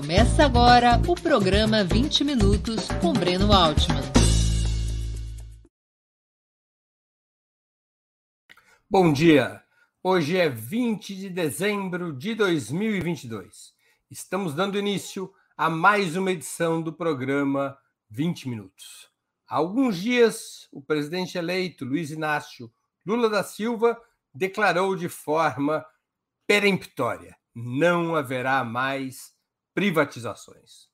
Começa agora o programa 20 Minutos com Breno Altman. Bom dia! Hoje é 20 de dezembro de 2022. Estamos dando início a mais uma edição do programa 20 Minutos. Há alguns dias, o presidente eleito Luiz Inácio Lula da Silva declarou de forma peremptória: não haverá mais privatizações.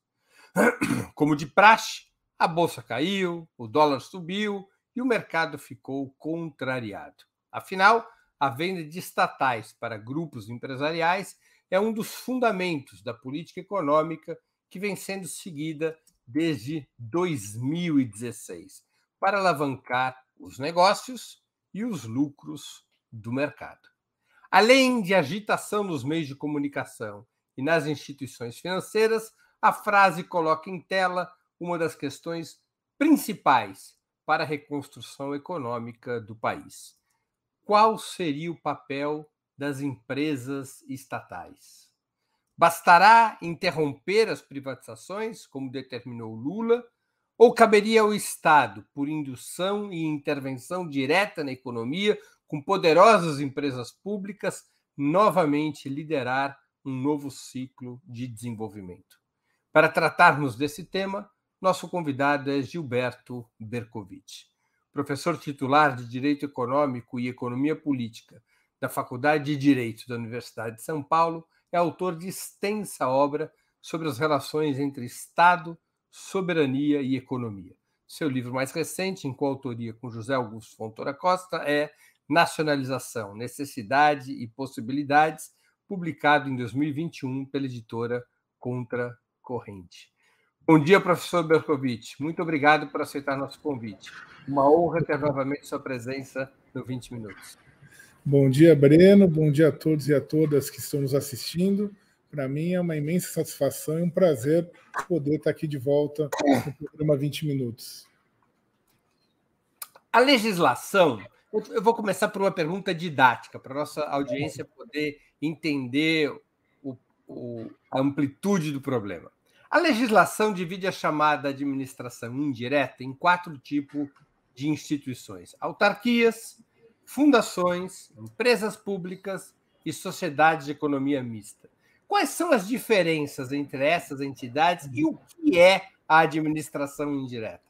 Como de praxe, a bolsa caiu, o dólar subiu e o mercado ficou contrariado. Afinal, a venda de estatais para grupos empresariais é um dos fundamentos da política econômica que vem sendo seguida desde 2016 para alavancar os negócios e os lucros do mercado. Além de agitação nos meios de comunicação e nas instituições financeiras, a frase coloca em tela uma das questões principais para a reconstrução econômica do país. Qual seria o papel das empresas estatais? Bastará interromper as privatizações, como determinou Lula, ou caberia ao Estado, por indução e intervenção direta na economia, com poderosas empresas públicas, novamente liderar um novo ciclo de desenvolvimento? Para tratarmos desse tema, nosso convidado é Gilberto Bercovitch, professor titular de Direito Econômico e Economia Política da Faculdade de Direito da Universidade de São Paulo é autor de extensa obra sobre as relações entre Estado, soberania e economia. Seu livro mais recente, em coautoria com José Augusto Fontoura Costa, é Nacionalização, Necessidade e Possibilidades, publicado em 2021 pela editora Contra Corrente. Bom dia, professor Berkovitch. Muito obrigado por aceitar nosso convite. Uma honra ter novamente sua presença no 20 Minutos. Bom dia, Breno. Bom dia a todos e a todas que estão nos assistindo. Para mim é uma imensa satisfação e um prazer poder estar aqui de volta no programa 20 Minutos. A legislação, eu vou começar por uma pergunta didática, para a nossa audiência poder entender o, o, a amplitude do problema. A legislação divide a chamada administração indireta em quatro tipos de instituições: autarquias, fundações, empresas públicas e sociedades de economia mista. Quais são as diferenças entre essas entidades e o que é a administração indireta?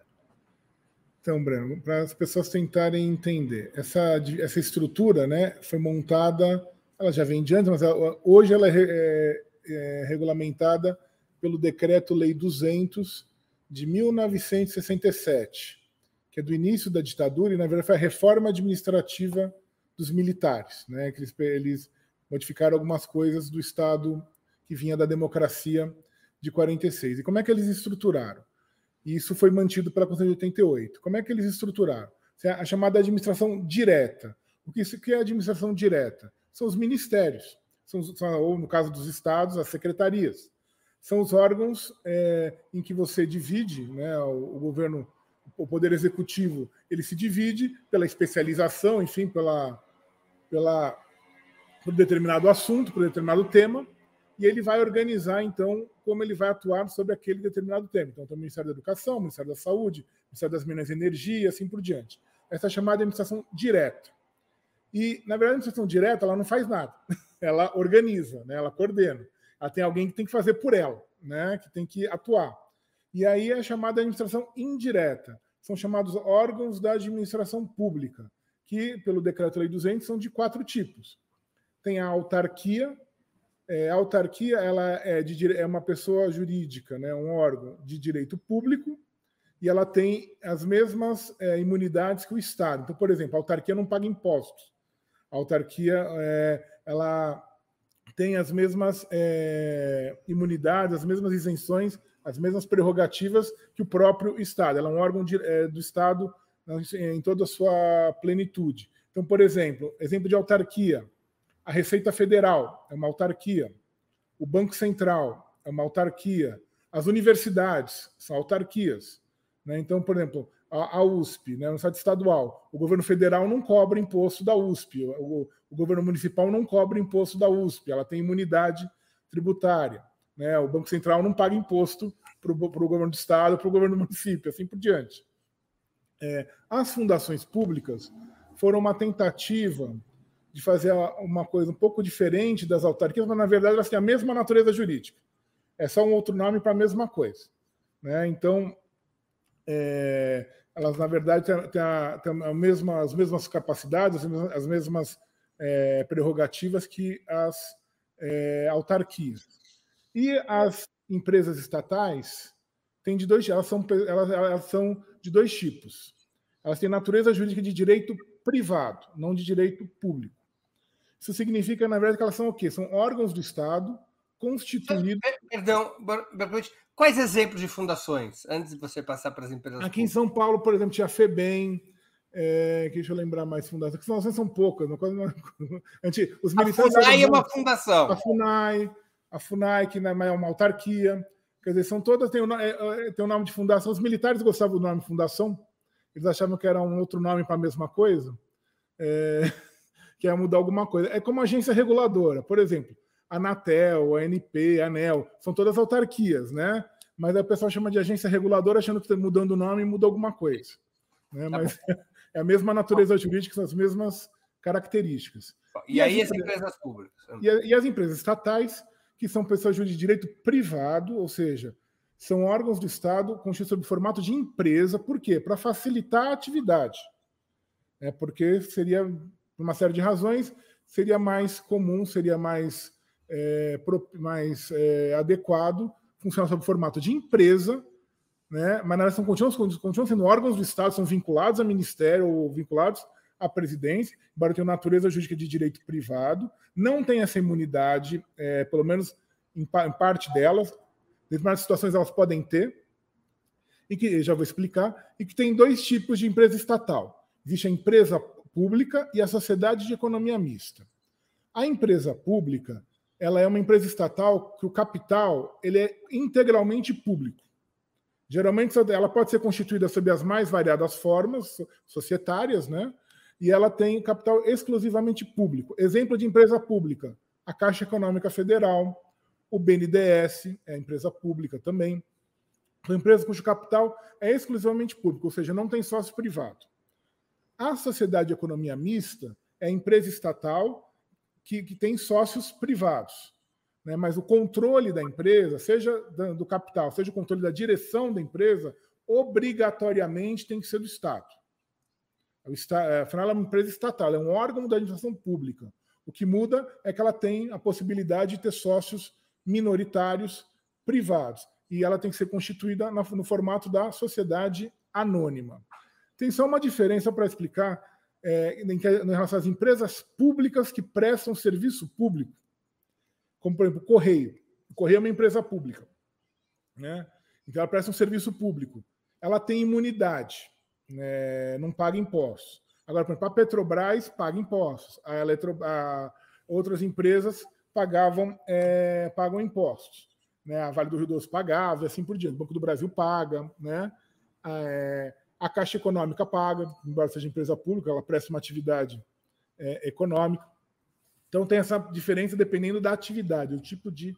Então, Breno, para as pessoas tentarem entender, essa, essa estrutura né, foi montada, ela já vem de antes, mas ela, hoje ela é, é, é regulamentada pelo Decreto-Lei 200 de 1967 que é do início da ditadura, e na verdade foi a reforma administrativa dos militares, né? que eles, eles modificaram algumas coisas do Estado que vinha da democracia de 46. E como é que eles estruturaram? E isso foi mantido pela Constituição de 88. Como é que eles estruturaram? A chamada administração direta. O que, é administração direta? São os ministérios, são, ou no caso dos estados, as secretarias. São os órgãos é, em que você divide, né, o, o governo o poder executivo ele se divide pela especialização, enfim, pela, pela por determinado assunto, por determinado tema, e ele vai organizar então como ele vai atuar sobre aquele determinado tema. Então, tem o Ministério da Educação, o Ministério da Saúde, o Ministério das Minas e Energia, assim por diante. Essa é chamada administração direta. E, na verdade, a administração direta ela não faz nada. Ela organiza, né? ela coordena. Ela tem alguém que tem que fazer por ela, né? que tem que atuar. E aí é chamada administração indireta. São chamados órgãos da administração pública, que, pelo Decreto-Lei 200, são de quatro tipos. Tem a autarquia. É, a autarquia ela é, de, é uma pessoa jurídica, né, um órgão de direito público, e ela tem as mesmas é, imunidades que o Estado. Então, por exemplo, a autarquia não paga impostos. A autarquia é, ela tem as mesmas é, imunidades, as mesmas isenções as mesmas prerrogativas que o próprio Estado. Ela é um órgão de, é, do Estado em toda a sua plenitude. Então, por exemplo, exemplo de autarquia, a Receita Federal é uma autarquia, o Banco Central é uma autarquia, as universidades são autarquias. Né? Então, por exemplo, a, USP, né, no Estado estadual, o governo federal não cobra imposto da USP, o, o governo municipal não cobra imposto da USP, ela tem imunidade tributária Né? O Banco Central não paga imposto para o governo do Estado, para o governo do município, assim por diante. É, as fundações públicas foram uma tentativa de fazer uma coisa um pouco diferente das autarquias, mas na verdade elas têm a mesma natureza jurídica. É só um outro nome para a mesma coisa. Né? Então, é, elas na verdade têm, têm, a, têm a mesma, as mesmas capacidades, as mesmas, as mesmas é, prerrogativas que as é, autarquias. E as empresas estatais têm de dois, elas são, elas, elas são de dois tipos. Elas têm natureza jurídica de direito privado, não de direito público. Isso significa, na verdade, que elas são o quê? São órgãos do Estado constituídos. Perdão, quais exemplos de fundações, antes de você passar para as empresas? Aqui públicas? em São Paulo, por exemplo, tinha a FEBEM, é, deixa eu lembrar mais fundações, que fundações são poucas. Não, os militares a FUNAI é uma fundação. A FUNAI, a FUNAI, que é uma autarquia. Quer dizer, são todas, tem o, é, é, tem o nome de fundação. Os militares gostavam do nome fundação, eles achavam que era um outro nome para a mesma coisa, é, que ia mudar alguma coisa. É como agência reguladora, por exemplo, a Anatel, a ANP, a ANEL, são todas autarquias, né? Mas a pessoa chama de agência reguladora achando que está mudando o nome muda alguma coisa. Né? Tá Mas é a mesma natureza jurídica, são as mesmas características. E, e aí as empresas, empresas públicas? E, e as empresas estatais que são pessoas de direito privado, ou seja, são órgãos do Estado constituídos sob formato de empresa. Por quê? Para facilitar a atividade. É porque seria, por uma série de razões, seria mais comum, seria mais, é, mais é, adequado funcionar sob formato de empresa, né? mas elas são, continuam, continuam sendo órgãos do Estado, são vinculados ao Ministério ou vinculados à presidência, embora tenham natureza jurídica de direito privado, não tem essa imunidade, é, pelo menos em, em, parte delas, determinadas situações elas podem ter, e que já vou explicar, e que tem dois tipos de empresa estatal. Existe a empresa pública e a sociedade de economia mista. A empresa pública, ela é uma empresa estatal que o capital ele é integralmente público. Geralmente ela pode ser constituída sob as mais variadas formas societárias, né? e ela tem capital exclusivamente público. Exemplo de empresa pública: a Caixa Econômica Federal, o BNDES, é empresa pública também. São empresas cujo capital é exclusivamente público, ou seja, não tem sócio privado. A sociedade de economia mista é a empresa estatal que, que tem sócios privados. Né? Mas o controle da empresa, seja do capital, seja o controle da direção da empresa, obrigatoriamente tem que ser do Estado. É, afinal, ela é uma empresa estatal, é um órgão da administração pública. O que muda é que ela tem a possibilidade de ter sócios minoritários privados. E ela tem que ser constituída no formato da sociedade anônima. Tem só uma diferença para explicar é, em, relação às empresas públicas que prestam serviço público, como, por exemplo, o Correio. O Correio é uma empresa pública. Né? Então, ela presta um serviço público. Ela tem imunidade né, não paga impostos. Agora, por exemplo, a Petrobras paga impostos, a, Eletro, a outras empresas pagavam, é, pagam impostos. Né? A Vale do Rio Doce pagava, e assim por diante. O Banco do Brasil paga, né? É, a Caixa Econômica paga, embora seja empresa pública, ela presta uma atividade é, econômica. Então tem essa diferença dependendo da atividade, o tipo de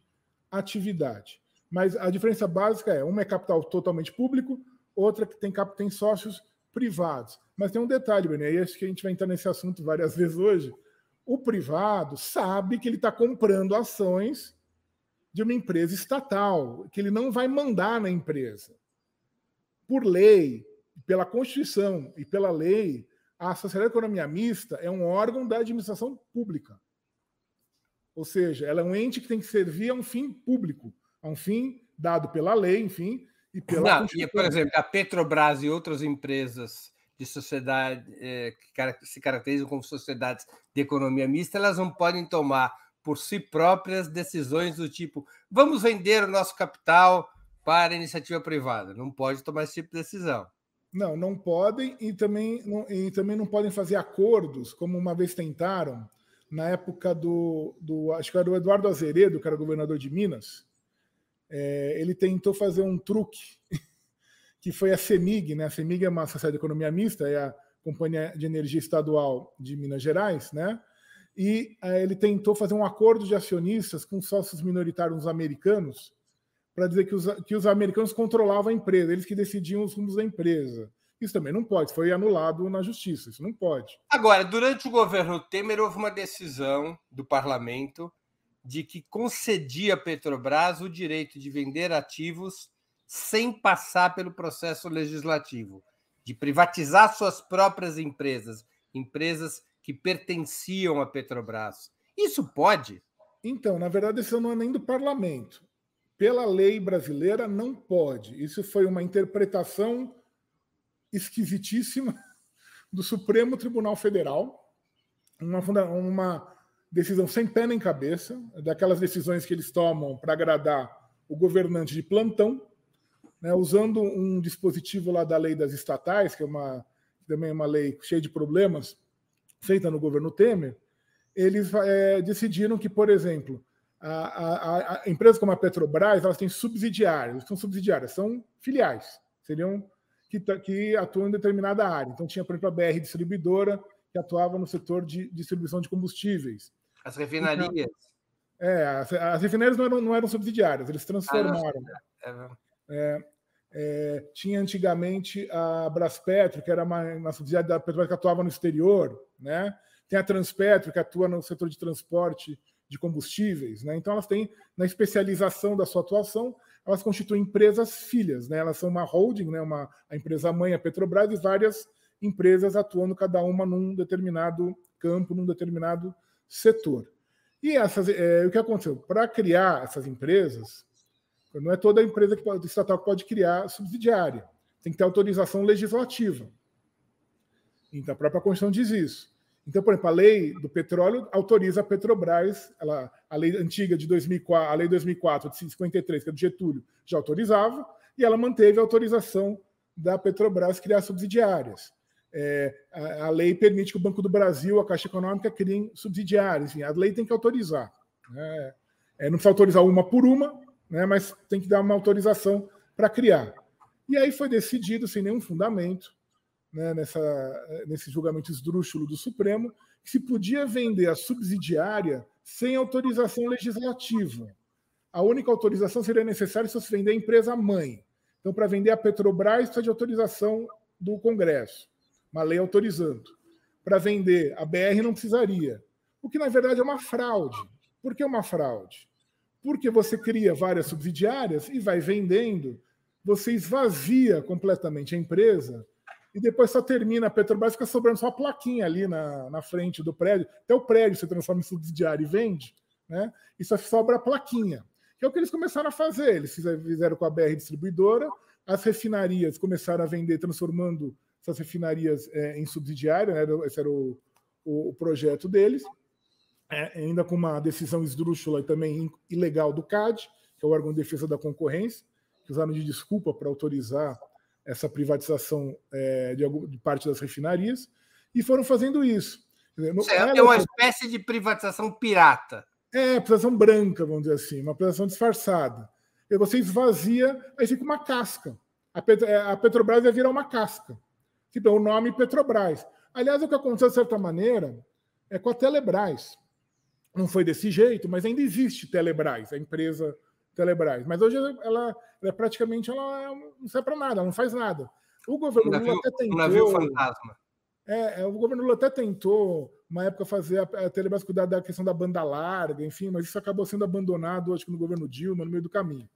atividade. Mas a diferença básica é uma é capital totalmente público, outra que tem, tem sócios privados. Mas tem um detalhe, Bené, e acho que a gente vai entrar nesse assunto várias vezes hoje. O privado sabe que ele está comprando ações de uma empresa estatal, que ele não vai mandar na empresa. Por lei, pela Constituição e pela lei, a Sociedade de Economia Mista é um órgão da administração pública. Ou seja, ela é um ente que tem que servir a um fim público, a um fim dado pela lei, enfim, e pela Não, e, por exemplo, a Petrobras e outras empresas de sociedade eh, que se caracterizam como sociedades de economia mista, elas não podem tomar por si próprias decisões do tipo vamos vender o nosso capital para a iniciativa privada. Não pode tomar esse tipo de decisão. Não, não podem e também não, e também não podem fazer acordos, como uma vez tentaram, na época do, do acho que era o Eduardo Azeredo, que era governador de Minas, é, ele tentou fazer um truque, que foi a CEMIG, né? A CEMIG é uma sociedade de economia mista, é a Companhia de Energia Estadual de Minas Gerais, né? e é, ele tentou fazer um acordo de acionistas com sócios minoritários americanos para dizer que os, que os americanos controlavam a empresa, eles que decidiam os rumos da empresa. Isso também não pode, foi anulado na justiça, isso não pode. Agora, durante o governo Temer, houve uma decisão do parlamento de que concedia à Petrobras o direito de vender ativos sem passar pelo processo legislativo, de privatizar suas próprias empresas, empresas que pertenciam à Petrobras. Isso pode? Então, na verdade, isso não é nem do parlamento. Pela lei brasileira, não pode. Isso foi uma interpretação esquisitíssima do Supremo Tribunal Federal, uma, uma decisão sem pé nem cabeça, daquelas decisões que eles tomam para agradar o governante de plantão, né, usando um dispositivo lá da lei das estatais, que é uma também é uma lei cheia de problemas, feita no governo Temer, eles é, decidiram que, por exemplo, a, a, a empresas como a Petrobras elas têm subsidiárias, são subsidiárias, são filiais, seriam que, que atuam em determinada área. Então tinha, por exemplo, a BR distribuidora que atuava no setor de distribuição de combustíveis. As refinarias. Então, é, as, as, refinarias não eram, não eram subsidiárias, eles transformaram. Ah, é, é, tinha antigamente a Braspetro, que era uma, uma subsidiária da Petrobras que atuava no exterior, né? Tem a Transpetro, que atua no setor de transporte de combustíveis, né? Então elas têm na especialização da sua atuação, elas constituem empresas filhas, né? Elas são uma holding, né? Uma a empresa mãe a Petrobras e várias empresas atuando cada uma num determinado campo, num determinado setor. E essas, é, o que aconteceu? Para criar essas empresas, não é toda empresa que pode, estatal que pode criar subsidiária. Tem que ter autorização legislativa. Então, a própria Constituição diz isso. Então, por exemplo, a lei do petróleo autoriza a Petrobras, ela, a lei antiga de 2004, a lei de 2004 de 53, que é do Getúlio, já autorizava, e ela manteve a autorização da Petrobras criar subsidiárias. É, a, a, lei permite que o Banco do Brasil, a Caixa Econômica, criem subsidiárias. Enfim, a lei tem que autorizar. Né? É, não precisa autorizar uma por uma, né? mas tem que dar uma autorização para criar. E aí foi decidido, sem nenhum fundamento, né, nessa, nesse julgamento esdrúxulo do Supremo, que se podia vender a subsidiária sem autorização legislativa. A única autorização seria necessária se você vender a empresa mãe. Então, para vender a Petrobras, precisa de autorização do Congresso, uma lei autorizando. Para vender a BR, não precisaria. O que, na verdade, é uma fraude. Por que uma fraude? Porque você cria várias subsidiárias e vai vendendo, você esvazia completamente a empresa e depois só termina a Petrobras, fica sobrando só a plaquinha ali na, na frente do prédio. Até o prédio se transforma em subsidiário e vende, né? E só sobra a plaquinha. Que é o que eles começaram a fazer. Eles fizeram com a BR Distribuidora, as refinarias começaram a vender, transformando essas refinarias é, em subsidiária, né? esse era o, o, o projeto deles é, ainda com uma decisão esdrúxula e também ilegal do CAD, que é o órgão de defesa da concorrência, que usaram de desculpa para autorizar essa privatização é, de, de, parte das refinarias, e foram fazendo isso. é uma espécie de privatização pirata. É, privatização branca, vamos dizer assim, uma privatização disfarçada. E você esvazia, aí fica uma casca. A, Pet é, a Petrobras vai virar uma casca. Tipo, é o nome Petrobras. Aliás, o que aconteceu, de certa maneira, é com a Telebrás. Não foi desse jeito, mas ainda existe Telebrás, a empresa Telebrás. Mas hoje ela, ela é praticamente ela não serve para nada, ela não faz nada. O governo Lula até tentou. Um navio fantasma. É, é, o governo Lula até tentou, uma época, fazer a, a Telebrás cuidar da questão da banda larga, enfim, mas isso acabou sendo abandonado, acho que no governo Dilma, no meio do caminho.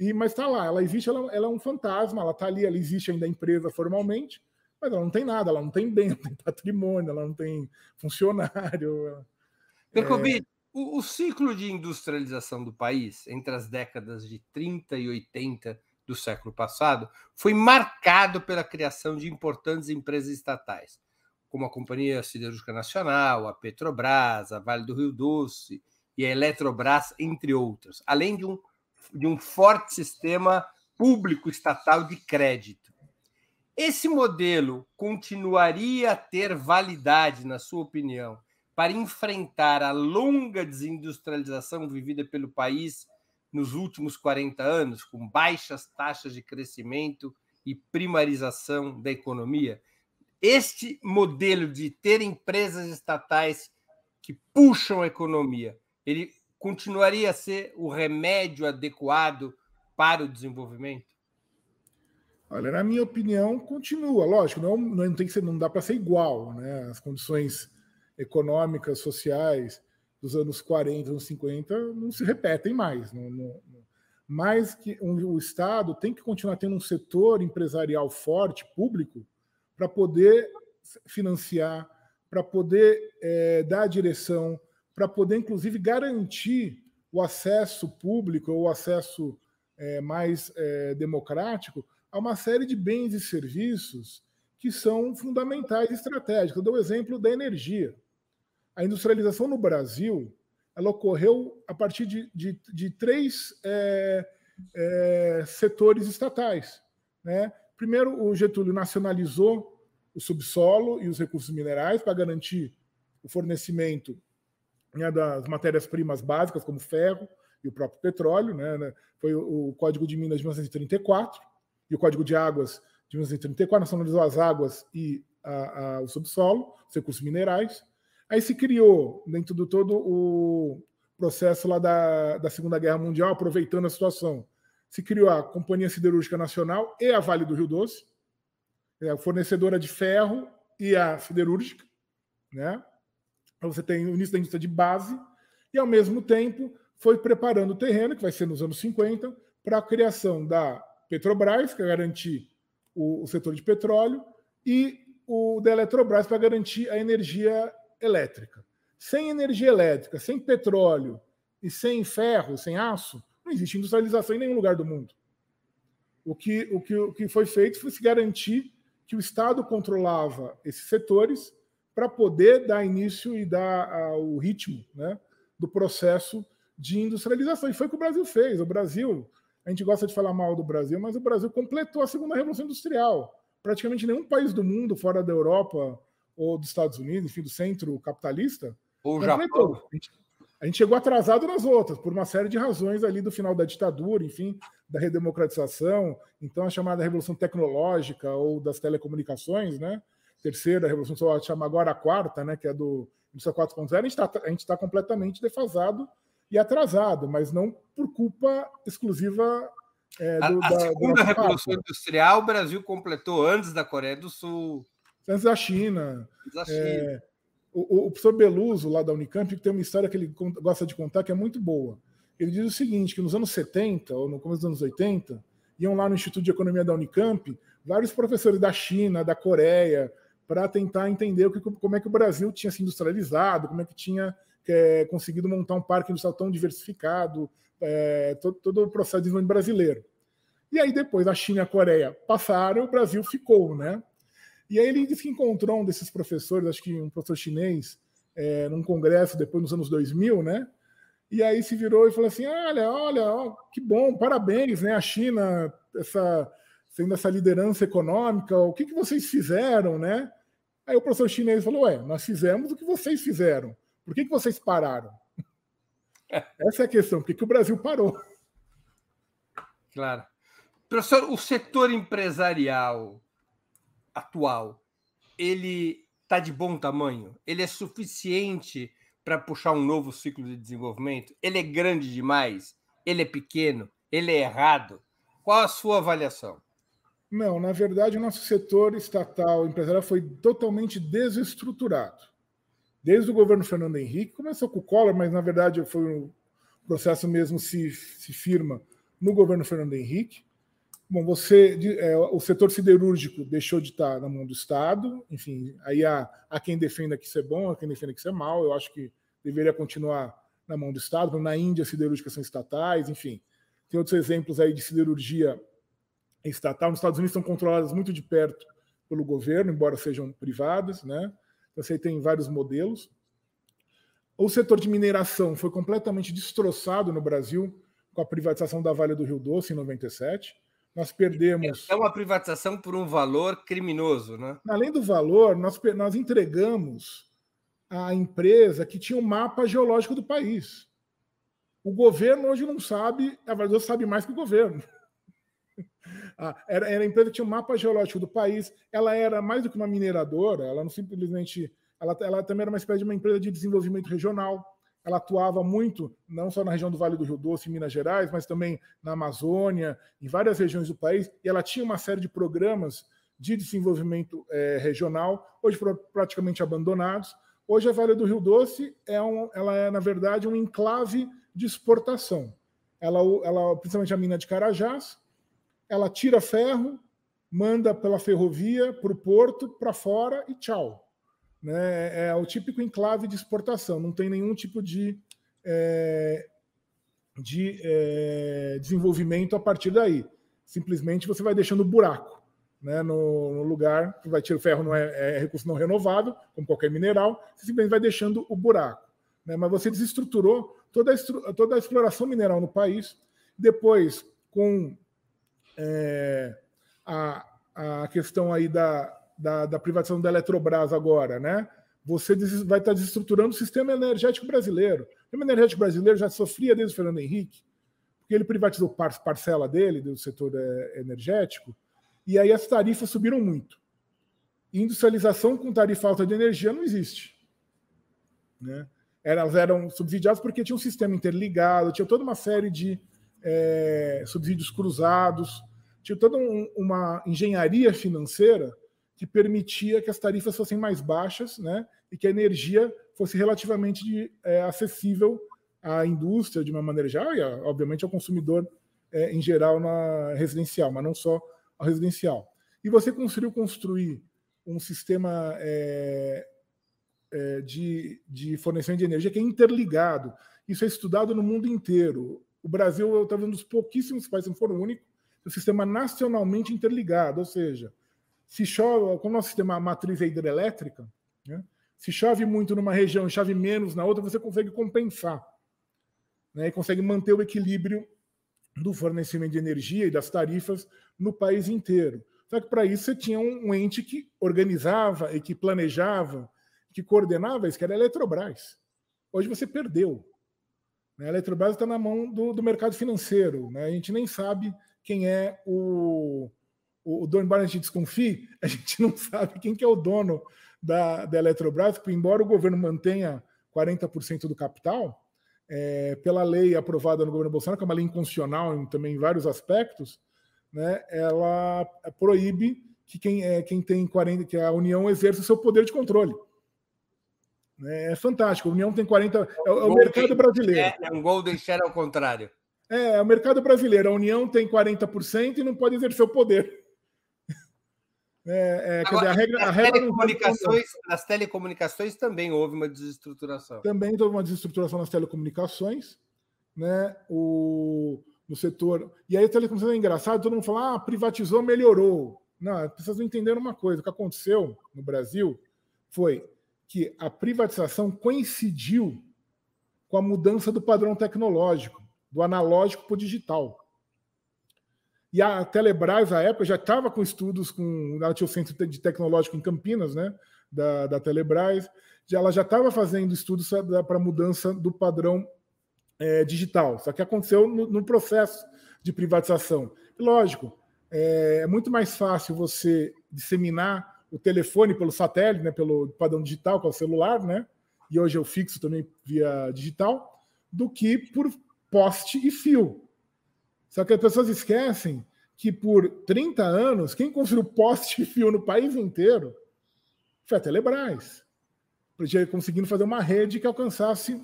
E, mas está lá, ela existe, ela, ela, é um fantasma, ela está ali, ela existe ainda a empresa formalmente, mas ela não tem nada, ela não tem bem, não tem patrimônio, ela não tem funcionário. É... o, o ciclo de industrialização do país entre as décadas de 30 e 80 do século passado foi marcado pela criação de importantes empresas estatais, como a Companhia Siderúrgica Nacional, a Petrobras, a Vale do Rio Doce e a Eletrobras, entre outras, além de um, de um forte sistema público estatal de crédito. Esse modelo continuaria a ter validade, na sua opinião, para enfrentar a longa desindustrialização vivida pelo país nos últimos 40 anos, com baixas taxas de crescimento e primarização da economia. Este modelo de ter empresas estatais que puxam a economia, ele continuaria a ser o remédio adequado para o desenvolvimento? Olha, na minha opinião, continua. Lógico, não, não tem que ser, não dá para ser igual, né? As condições econômicas, sociais dos anos 40, anos 50 não se repetem mais. Não, não, mas que o Estado tem que continuar tendo um setor empresarial forte, público, para poder financiar, para poder é, dar direção, para poder, inclusive, garantir o acesso público ou o acesso é, mais é, democrático a uma série de bens e serviços que são fundamentais e estratégicos. Eu dou o exemplo da energia. A industrialização no Brasil ela ocorreu a partir de, de, de três é, é, setores estatais. Né? Primeiro, o Getúlio nacionalizou o subsolo e os recursos minerais para garantir o fornecimento né, das matérias-primas básicas, como ferro e o próprio petróleo. Né? né foi o Código de Minas de 1934 e o Código de Águas de 1934 nacionalizou as águas e a, a, o subsolo, os recursos minerais. Aí se criou, dentro do todo o processo lá da, da Segunda Guerra Mundial, aproveitando a situação, se criou a Companhia Siderúrgica Nacional e a Vale do Rio Doce, é, fornecedora de ferro e a siderúrgica, né? Então você tem o início da indústria de base e, ao mesmo tempo, foi preparando o terreno, que vai ser nos anos 50, para a criação da Petrobras, para garantir o, o, setor de petróleo, e o da Eletrobras para garantir a energia elétrica. Sem energia elétrica, sem petróleo e sem ferro, sem aço, não existe industrialização em nenhum lugar do mundo. O que, o que, o que foi feito foi se garantir que o Estado controlava esses setores para poder dar início e dar o ritmo né, do processo de industrialização. E foi o que o Brasil fez. O Brasil a gente gosta de falar mal do Brasil, mas o Brasil completou a segunda revolução industrial. Praticamente nenhum país do mundo, fora da Europa ou dos Estados Unidos, enfim, do centro capitalista, ou completou. Japão. A gente, a gente chegou atrasado nas outras, por uma série de razões ali do final da ditadura, enfim, da redemocratização, então a chamada revolução tecnológica ou das telecomunicações, né? Terceira revolução, só chama agora a quarta, né? Que é do indústria 4.0, a gente está tá completamente defasado e atrasado, mas não por culpa exclusiva é, do, a, a da, segunda revolução industrial o Brasil completou antes da Coreia do Sul, antes da China. Da China. É, o, o, professor Beluso lá da Unicamp tem uma história que ele gosta de contar que é muito boa. Ele diz o seguinte: que nos anos 70 ou no começo dos anos 80 iam lá no Instituto de Economia da Unicamp vários professores da China, da Coreia, para tentar entender o que, como é que o Brasil tinha se industrializado, como é que tinha é, conseguido montar um parque industrial tão diversificado, é, todo, todo, o processo de desenvolvimento brasileiro. E aí depois a China e a Coreia passaram, o Brasil ficou, né? E aí ele disse que encontrou um desses professores, acho que um professor chinês, é, num congresso depois nos anos 2000, né? E aí se virou e falou assim: olha, olha, ó, que bom, parabéns, né? A China, essa, sendo essa liderança econômica, o que, que vocês fizeram, né? Aí o professor chinês falou: ué, nós fizemos o que vocês fizeram. Por que, que vocês pararam? Essa é a questão, por que, que o Brasil parou? Claro. Professor, o setor empresarial atual, ele está de bom tamanho? Ele é suficiente para puxar um novo ciclo de desenvolvimento? Ele é grande demais? Ele é pequeno? Ele é errado? Qual a sua avaliação? Não, na verdade, o nosso setor estatal empresarial foi totalmente desestruturado desde o governo Fernando Henrique, começou com o Collor, mas na verdade foi um processo mesmo se, se firma no governo Fernando Henrique. Bom, você, é, o setor siderúrgico deixou de estar na mão do Estado, enfim, aí há, há quem defenda que isso é bom, há quem defenda que isso é mal, eu acho que deveria continuar na mão do Estado, na Índia siderúrgicas são estatais, enfim, tem outros exemplos aí de siderurgia estatal, nos Estados Unidos são controladas muito de perto pelo governo, embora sejam privadas, né? Você tem vários modelos. O setor de mineração foi completamente destroçado no Brasil com a privatização da Vale do Rio Doce em 97. Nós perdemos. É uma privatização por um valor criminoso, né? Além do valor, nós, nós entregamos a empresa que tinha o um mapa geológico do país. O governo hoje não sabe, a Vale sabe mais que o governo. Ah, era, era a empresa que tinha um mapa geológico do país, ela era mais do que uma mineradora, ela não simplesmente ela, ela também era uma espécie de uma empresa de desenvolvimento regional. Ela atuava muito, não só na região do Vale do Rio Doce, em Minas Gerais, mas também na Amazônia, em várias regiões do país. E ela tinha uma série de programas de desenvolvimento é, regional, hoje praticamente abandonados. Hoje a Vale do Rio Doce é um, ela é na verdade um enclave de exportação. Ela, ela, principalmente a mina de Carajás, ela tira ferro, manda pela ferrovia para o porto, para fora e tchau. Né? É o típico enclave de exportação, não tem nenhum tipo de, é, de é, desenvolvimento a partir daí. Simplesmente você vai deixando buraco né, no, no, lugar, vai tirar o ferro não é, é, recurso não renovável, como qualquer mineral, você simplesmente vai deixando o buraco. Né? Mas você desestruturou toda a, toda a exploração mineral no país. Depois, com é, a, a questão aí da, da, da, privatização da Eletrobras agora, né? Você vai estar desestruturando o sistema energético brasileiro. O sistema energético brasileiro já sofria desde o Fernando Henrique, porque ele privatizou parcela dele do setor é, energético, e aí as tarifas subiram muito. Industrialização com tarifa alta de energia não existe. Né? elas eram subsidiadas porque tinha um sistema interligado, tinha toda uma série de é, subsídios cruzados, tinha toda um, uma engenharia financeira que permitia que as tarifas fossem mais baixas né, e que a energia fosse relativamente é, acessível à indústria de uma maneira geral e, obviamente, ao consumidor é, em geral na residencial, mas não só ao residencial. E você conseguiu construir um sistema é, é, de, de fornecimento de energia que é interligado. Isso é estudado no mundo inteiro. O Brasil está um dos pouquíssimos países, não for o único, o sistema nacionalmente interligado, ou seja, se chove, como nosso sistema matriz é hidrelétrica, né, se chove muito numa região e chove menos na outra, você consegue compensar. Né, e consegue manter o equilíbrio do fornecimento de energia e das tarifas no país inteiro. Só que para isso você tinha um ente que organizava e que planejava que coordenava isso, que era a Eletrobras. Hoje você perdeu. Né? A Eletrobras está na mão do, do, mercado financeiro. Né? A gente nem sabe quem é o, o, o dono, embora a gente desconfie, a gente não sabe quem que é o dono da, da Eletrobras, porque embora o governo mantenha 40% do capital, é, pela lei aprovada no governo Bolsonaro, que é uma lei inconstitucional em, também em vários aspectos, né, ela proíbe que quem, é, quem tem 40, que a União exerça o seu poder de controle. É fantástico. A União tem 40. É, é o mercado brasileiro. É, é um Golden Share ao contrário. É, é o mercado brasileiro. A União tem 40% e não pode exercer o poder. É, é, Agora, dizer, a regra, a regra telecomunicações, nas telecomunicações também houve uma desestruturação. Também houve uma desestruturação nas telecomunicações, né? O, no setor. E aí a telecomunicação é engraçado, todo mundo fala, ah, privatizou, melhorou. Não, não entenderam uma coisa. O que aconteceu no Brasil foi que a privatização coincidiu com a mudança do padrão tecnológico, do analógico para o digital. E a Telebrás, à época, já estava com estudos com. Ela tinha o Centro de Tecnológico em Campinas, né? Da, da Telebrás. Já, ela já estava fazendo estudos para a mudança do padrão é, digital. Só que aconteceu no, no processo de privatização. lógico, é, é muito mais fácil você disseminar o telefone pelo satélite, né, pelo padrão digital, com é o celular, né? E hoje eu fixo também via digital, do que por poste e fio. Só que as pessoas esquecem que por 30 anos, quem construiu poste e fio no país inteiro foi a Telebrás. Conseguindo fazer uma rede que alcançasse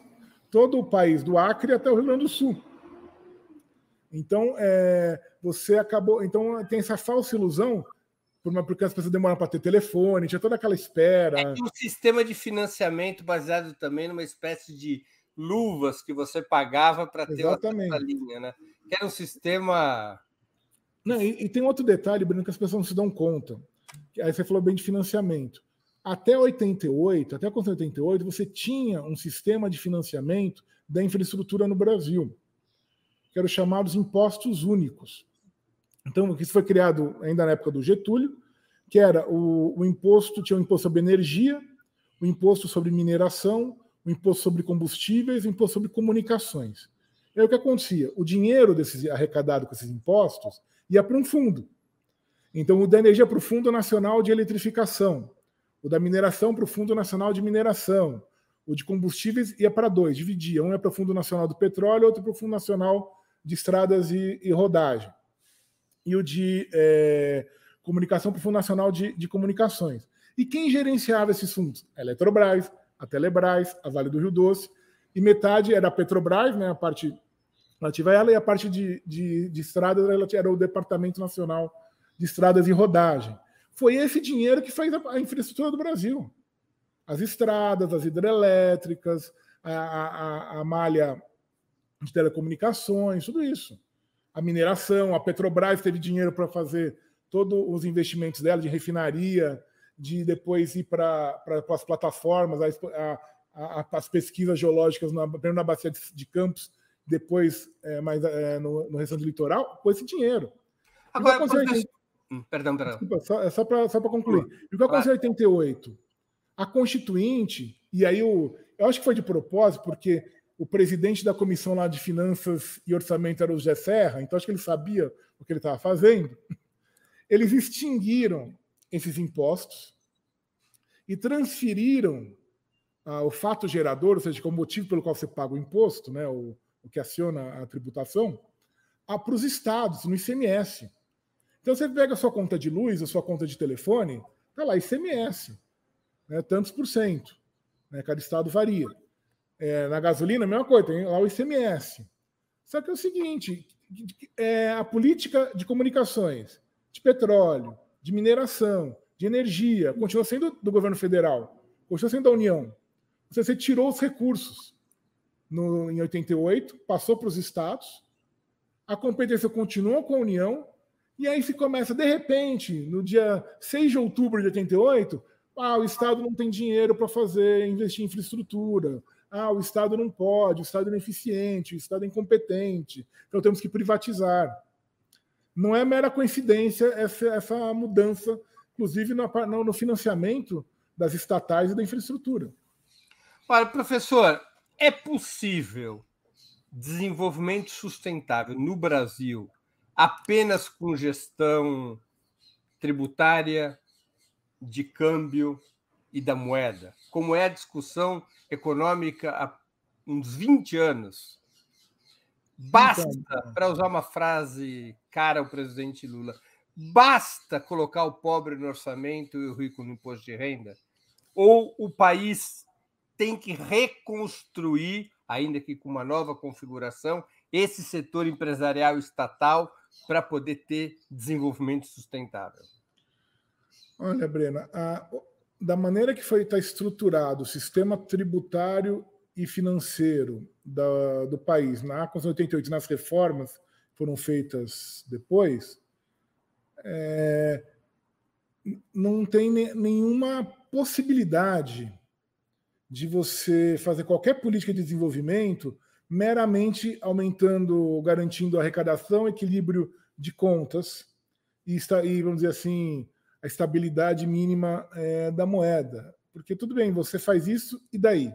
todo o país, do Acre até o Rio Grande do Sul. Então, é, você acabou. Então, tem essa falsa ilusão porque as pessoas demoram para ter telefone, tinha toda aquela espera. É um sistema de financiamento baseado também numa espécie de luvas que você pagava para ter Exatamente. outra linha, né? Que era um sistema. Não, e, e, tem outro detalhe, Bruno, que as pessoas não se dão conta. Aí você falou bem de financiamento. Até 88, até a 88, você tinha um sistema de financiamento da infraestrutura no Brasil, que eram os chamados impostos únicos. Então, isso foi criado ainda na época do Getúlio, que era o, o imposto, tinha o imposto sobre energia, o imposto sobre mineração, o imposto sobre combustíveis, o imposto sobre comunicações. Aí o que acontecia? O dinheiro desses arrecadado com esses impostos ia para um fundo. Então, o da energia para o Fundo Nacional de Eletrificação, O da mineração para o Fundo Nacional de Mineração. O de combustíveis ia para dois, dividia. Um é para o Fundo Nacional do Petróleo, outro para o Fundo Nacional de Estradas e, e Rodagem. E o de é, comunicação para o Fundo Nacional de, de Comunicações. E quem gerenciava esses fundos? A Eletrobras, a Telebrás, a Vale do Rio Doce, e metade era a Petrobras, né, a parte relativa a ela, e a parte de, de, de estradas era o Departamento Nacional de Estradas e Rodagem. Foi esse dinheiro que fez a, a infraestrutura do Brasil. As estradas, as hidrelétricas, a, a, a malha de telecomunicações, tudo isso. A mineração, a Petrobras teve dinheiro para fazer todos os investimentos dela, de refinaria, de depois ir para as plataformas, a, a, as pesquisas geológicas na, na Bacia de, de Campos, depois é, mais, é, no, no restante do litoral, com esse dinheiro. Agora, professor... Hum, perdão, perdão. Desculpa, só, é só para só concluir. E o que aconteceu em 88? A Constituinte, e aí eu, eu acho que foi de propósito, porque o presidente da comissão lá de finanças e orçamento era o José Serra, então acho que ele sabia o que ele estava fazendo. Eles extinguiram esses impostos e transferiram ah, o fato gerador, ou seja, que é o motivo pelo qual você paga o imposto, né, o, o que aciona a tributação, para os estados, no ICMS. Então você pega a sua conta de luz, a sua conta de telefone, está lá ICMS, né, tantos por cento. Né, cada estado varia. É, na gasolina, a mesma coisa, tem lá o ICMS. Só que é o seguinte: é, a política de comunicações, de petróleo, de mineração, de energia, continua sendo do governo federal, continua sendo da União. Você tirou os recursos no, em 88, passou para os estados, a competência continua com a União, e aí se começa, de repente, no dia 6 de outubro de 88, ah, o Estado não tem dinheiro para fazer, investir em infraestrutura, ah, o Estado não pode, o Estado é ineficiente, o Estado é incompetente, então temos que privatizar. Não é mera coincidência essa, essa mudança, inclusive no, no financiamento das estatais e da infraestrutura. Olha, professor, é possível desenvolvimento sustentável no Brasil apenas com gestão tributária, de câmbio e da moeda, como é a discussão econômica há uns 20 anos. Basta, então, para usar uma frase cara ao presidente Lula, basta colocar o pobre no orçamento e o rico no imposto de renda? Ou o país tem que reconstruir, ainda que com uma nova configuração, esse setor empresarial estatal para poder ter desenvolvimento sustentável? Olha, Brena, a, da maneira que foi está estruturado o sistema tributário e financeiro da, do país na Constituição 88, nas reformas foram feitas depois, é, não tem nenhuma possibilidade de você fazer qualquer política de desenvolvimento meramente aumentando, garantindo arrecadação, equilíbrio de contas e, e vamos dizer assim, a estabilidade mínima é, da moeda. Porque tudo bem, você faz isso e daí?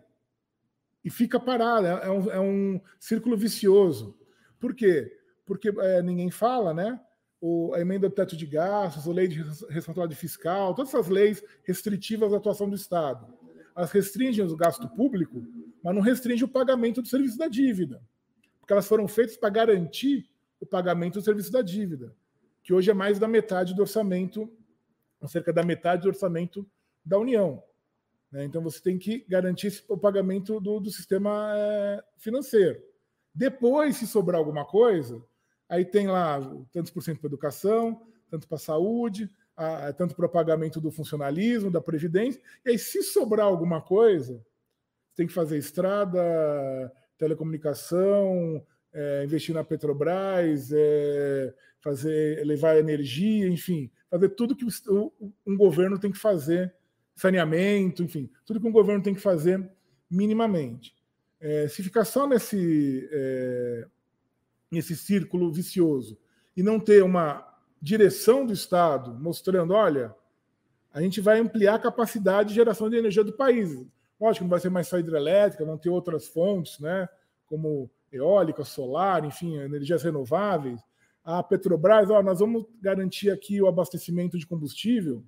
E fica parado, é, é um, é um círculo vicioso. Por quê? Porque é, ninguém fala, né? O, a emenda do teto de gastos, a lei de responsabilidade fiscal, todas essas leis restritivas à atuação do Estado. Elas restringem o gasto público, mas não restringem o pagamento do serviço da dívida. Porque elas foram feitas para garantir o pagamento do serviço da dívida, que hoje é mais da metade do orçamento cerca da metade do orçamento da União. Né? Então você tem que garantir o pagamento do, do sistema é, financeiro. Depois, se sobrar alguma coisa, aí tem lá tantos por cento para educação, tanto para saúde, a, tanto para o pagamento do funcionalismo, da previdência. E aí, se sobrar alguma coisa, tem que fazer estrada, telecomunicação, é, investir na Petrobras, é, fazer levar energia, enfim, fazer tudo que um governo tem que fazer, saneamento, enfim, tudo que um governo tem que fazer minimamente. É, se ficar só nesse, é, nesse círculo vicioso e não ter uma direção do Estado mostrando, olha, a gente vai ampliar a capacidade de geração de energia do país. Lógico, não vai ser mais só hidrelétrica, vão ter outras fontes, né, como eólica, solar, enfim, energias renováveis a Petrobras, ó, nós vamos garantir aqui o abastecimento de combustível,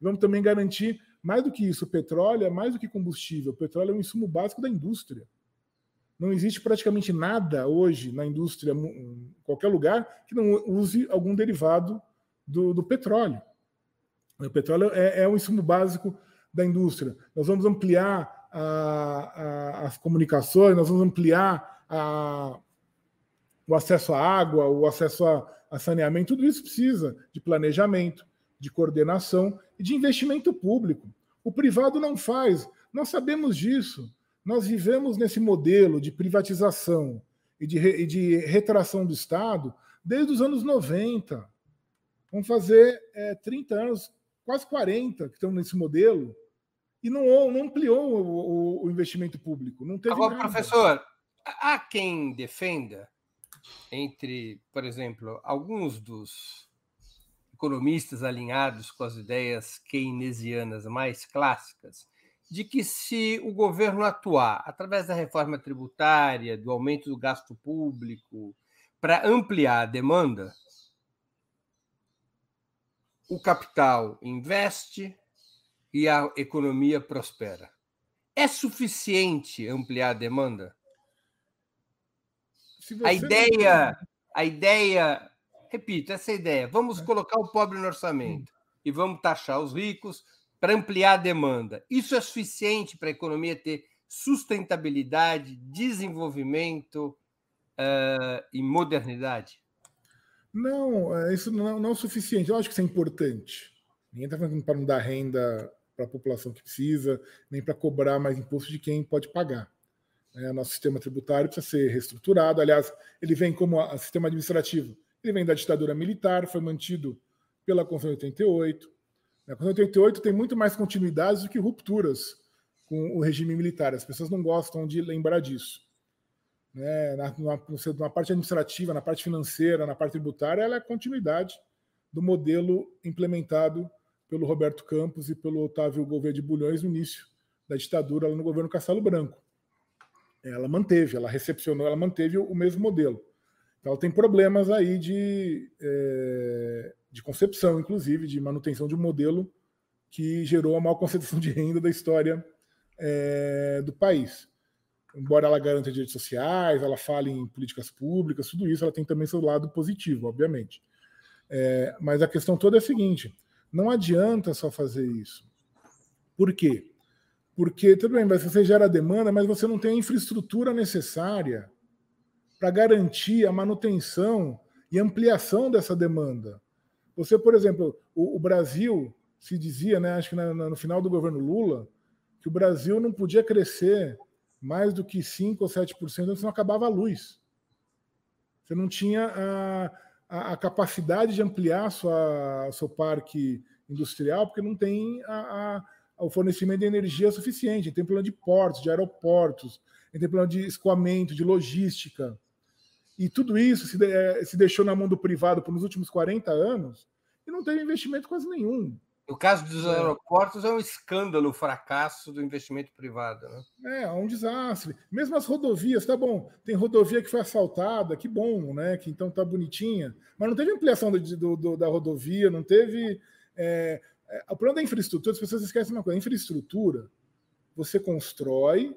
vamos também garantir mais do que isso, petróleo é mais do que combustível. O petróleo é um insumo básico da indústria. Não existe praticamente nada hoje na indústria, em qualquer lugar, que não use algum derivado do, do petróleo. O petróleo é, é um insumo básico da indústria. Nós vamos ampliar a, a, as comunicações, nós vamos ampliar a, o acesso à água, o acesso a, saneamento, tudo isso precisa de planejamento, de coordenação e de investimento público. O privado não faz, nós sabemos disso. Nós vivemos nesse modelo de privatização e de, e de retração do Estado desde os anos 90. Vamos fazer é, 30 anos, quase 40 que estão nesse modelo, e não, não ampliou o, o, o investimento público. Não teve Agora, nada. professor, há quem defenda, entre, por exemplo, alguns dos economistas alinhados com as ideias keynesianas mais clássicas, de que se o governo atuar através da reforma tributária, do aumento do gasto público, para ampliar a demanda, o capital investe e a economia prospera. É suficiente ampliar a demanda? A ideia, a ideia repito, essa ideia. Vamos colocar o pobre no orçamento e vamos taxar os ricos para ampliar a demanda. Isso é suficiente para a economia ter sustentabilidade, desenvolvimento uh, e modernidade? Não, é, isso não, não é o suficiente. Eu acho que isso é importante. Ninguém está falando para não dar renda para a população que precisa, nem para cobrar mais imposto de quem pode pagar. É, nosso sistema tributário precisa ser reestruturado. Aliás, ele vem como a, sistema administrativo ele vem da ditadura militar, foi mantido pela Constituição de 88. A Constituição de 88 tem muito mais continuidades do que rupturas com o regime militar. As pessoas não gostam de lembrar disso. Né? Na, na, na parte administrativa, na parte financeira, na parte tributária, ela é continuidade do modelo implementado pelo Roberto Campos e pelo Otávio Gouveia de Bulhões no início da ditadura, no governo Castelo Branco. Ela manteve, ela recepcionou, ela manteve o mesmo modelo. Então, ela tem problemas aí de, é, de concepção, inclusive, de manutenção de um modelo que gerou a maior concentração de renda da história é, do país. Embora ela garanta direitos sociais, ela fale em políticas públicas, tudo isso, ela tem também seu lado positivo, obviamente. É, mas a questão toda é a seguinte: não adianta só fazer isso. Por quê? Porque, tudo bem, você gera demanda, mas você não tem a infraestrutura necessária para garantir a manutenção e ampliação dessa demanda. Você, por exemplo, o, o Brasil se dizia, né, acho que na, na, no final do governo Lula, que o Brasil não podia crescer mais do que 5% ou 7%, senão acabava a luz. Você não tinha a, a, a capacidade de ampliar sua, seu parque industrial, porque não tem a, o fornecimento de energia suficiente. Tem problema de portos, de aeroportos, tem problema de escoamento, de logística. E tudo isso se, é, se deixou na mão do privado por nos últimos 40 anos e não teve investimento quase nenhum. No caso dos é. aeroportos, é um escândalo o fracasso do investimento privado. Né? É, é um desastre. Mesmo as rodovias, tá bom. Tem rodovia que foi assaltada, que bom, né? Que então tá bonitinha. Mas não teve ampliação do, do, do da rodovia, não teve. É, é, o problema da infraestrutura, as pessoas esquecem uma coisa: a infraestrutura você constrói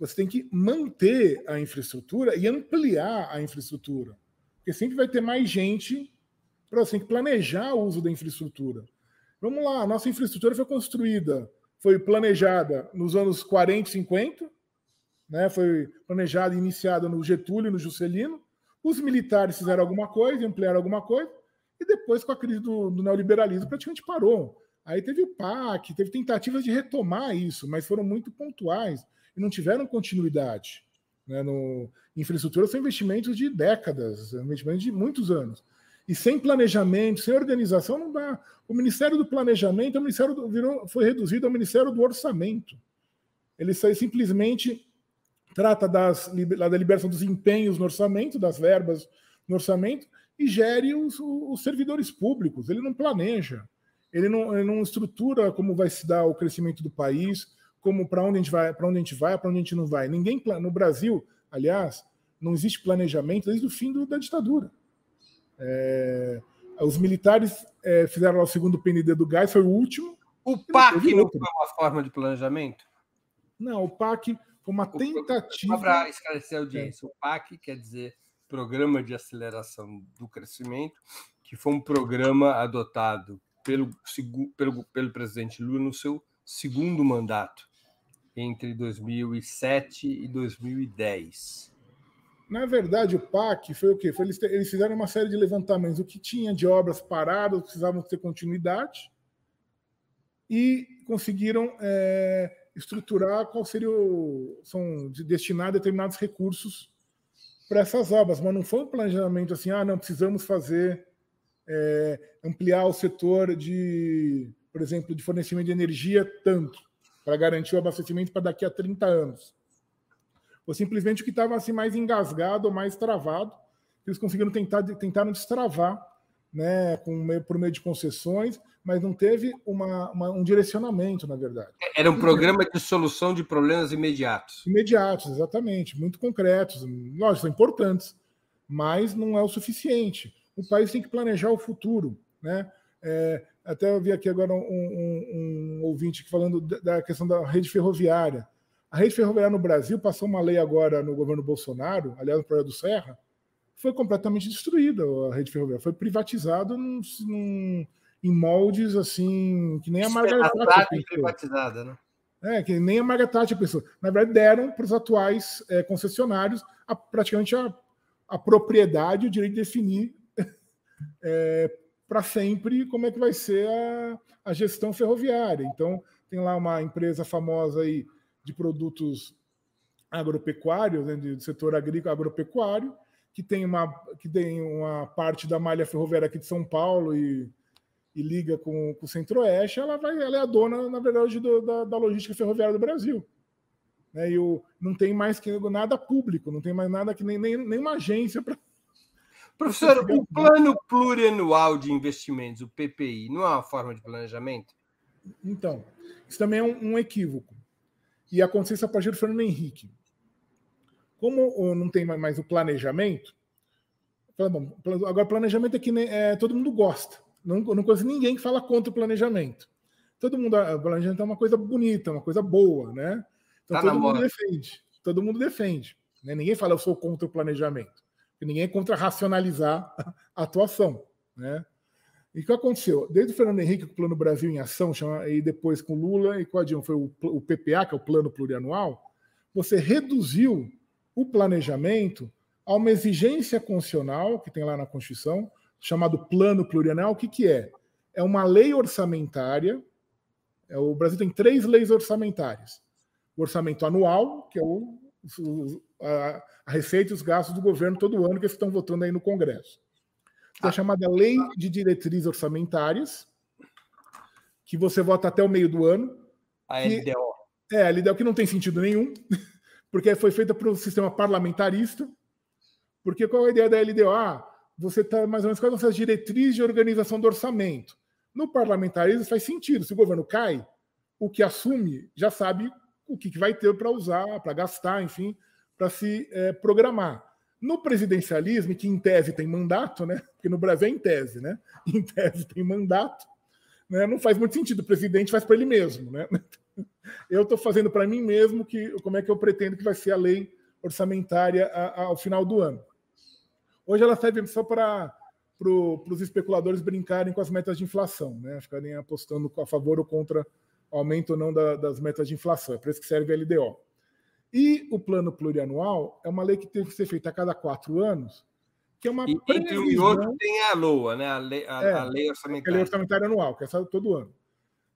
você tem que manter a infraestrutura e ampliar a infraestrutura. Porque sempre vai ter mais gente para você tem que planejar o uso da infraestrutura. Vamos lá, a nossa infraestrutura foi construída, foi planejada nos anos 40 50, né? foi planejada e iniciada no Getúlio e no Juscelino. Os militares fizeram alguma coisa, ampliaram alguma coisa, e depois, com a crise do, do neoliberalismo, praticamente parou. Aí teve o PAC, teve tentativas de retomar isso, mas foram muito pontuais e não tiveram continuidade. Né, no, infraestrutura são investimentos de décadas, investimentos de muitos anos. E sem planejamento, sem organização, não dá. O Ministério do Planejamento o Ministério do, virou, foi reduzido ao Ministério do Orçamento. Ele simplesmente trata das, da liberação dos empenhos no orçamento, das verbas no orçamento, e gere os, os servidores públicos. Ele não planeja, ele não, ele não estrutura como vai se dar o crescimento do país, como para onde a gente vai, para onde a gente vai, para onde a gente não vai. Ninguém no Brasil, aliás, não existe planejamento desde o fim do, da ditadura. É, os militares é, fizeram lá o segundo PND do gás, foi o último. O PAC não foi uma forma de planejamento? Não, o PAC foi uma tentativa. Para esclarecer a audiência, é. o PAC quer dizer Programa de Aceleração do Crescimento, que foi um programa adotado pelo, pelo, pelo presidente Lula no seu segundo mandato, entre 2007 e 2010. Na verdade, o PAC foi o quê? Foi, eles, fizeram uma série de levantamentos. O que tinha de obras paradas, precisavam ter continuidade, e conseguiram é, estruturar qual seria o. São de destinar determinados recursos para essas obras, mas não foi um planejamento assim, ah, não, precisamos fazer, é, ampliar o setor de, por exemplo, de fornecimento de energia tanto, para garantir o abastecimento para daqui a 30 anos. Foi simplesmente o que estava assim, mais engasgado ou mais travado, eles conseguiram tentar, tentaram destravar né, com, por meio de concessões, mas não teve uma, uma, um direcionamento, na verdade. Era um programa de solução de problemas imediatos. Imediatos, exatamente, muito concretos. Lógico, são importantes, mas não é o suficiente. O país tem que planejar o futuro. Né? É, até eu vi aqui agora um, um, um ouvinte falando da questão da rede ferroviária. A rede ferroviária no Brasil passou uma lei agora no governo Bolsonaro, aliás, no projeto do Serra, foi completamente destruída a rede ferroviária. Foi privatizado num, num, em moldes assim, que nem a Margaret Thatcher privatizada, né? É, que nem a Margaret Thatcher pensou. Na verdade, deram para os atuais é, concessionários a, praticamente a, a propriedade, o direito de definir é, para sempre como é que vai ser a, a gestão ferroviária. Então, tem lá uma empresa famosa aí de produtos agropecuários, né, do setor agrícola agropecuário, que tem uma, que tem uma parte da malha ferroviária aqui de São Paulo e, e liga com, com o Centro-Oeste, ela, ela é a dona, na verdade, do, da, da, logística ferroviária do Brasil. Né? E o, não tem mais que nada público, não tem mais nada que nem, nem, agência para. Professor, o plano plurianual de investimentos, o PPI, não é uma forma de planejamento? Então, isso também é um, um equívoco. E aconteceu isso a partir do Fernando Henrique. Como não tem mais o planejamento, bom, agora planejamento é que é, todo mundo gosta. Não, não conheço ninguém que fala contra o planejamento. Todo mundo, o planejamento é uma coisa bonita, uma coisa boa, né? Então tá todo mundo moda. defende. Todo mundo defende. Né? Ninguém fala eu sou contra o planejamento. Ninguém é contra racionalizar a atuação, né? E o que aconteceu? Desde o Fernando Henrique, com o Plano Brasil em Ação, e depois com Lula e com a Dilma, foi o, o PPA, que é o Plano Plurianual, você reduziu o planejamento a uma exigência constitucional que tem lá na Constituição, chamado Plano Plurianual. O que, que é? É uma lei orçamentária. É, o Brasil tem três leis orçamentárias: o orçamento anual, que é o, a, a receita e os gastos do governo todo ano que eles estão votando aí no Congresso. É a chamada Lei de Diretrizes Orçamentárias, que você vota até o meio do ano. A LDO. é, a LDO que não tem sentido nenhum porque foi feita para o sistema parlamentarista. Porque qual é a ideia da LDO? Ah, você está mais ou menos quais são as diretrizes de organização do orçamento. No parlamentarismo faz sentido. Se o governo cai, o que assume já sabe o que, vai ter para usar, para gastar, enfim, para se é, programar. No presidencialismo, que em tese tem mandato, né? Porque no Brasil é em tese, né? Em tese tem mandato, né? Não faz muito sentido. O presidente faz para ele mesmo, né? eu estou fazendo para mim mesmo que como é que eu pretendo que vai ser a lei orçamentária a, a, ao final do ano. Hoje ela serve só para pro, os especuladores brincarem com as metas de inflação, né? ficarem apostando a favor ou contra aumento ou não da, das metas de inflação. É para isso que serve a LDO. E o plano plurianual é uma lei que tem que ser feita a cada quatro anos, que é uma e, previsão... Entre um e outro tem a LOA, né? a, lei, a, é, a lei orçamentária. A lei orçamentária anual, que é todo ano.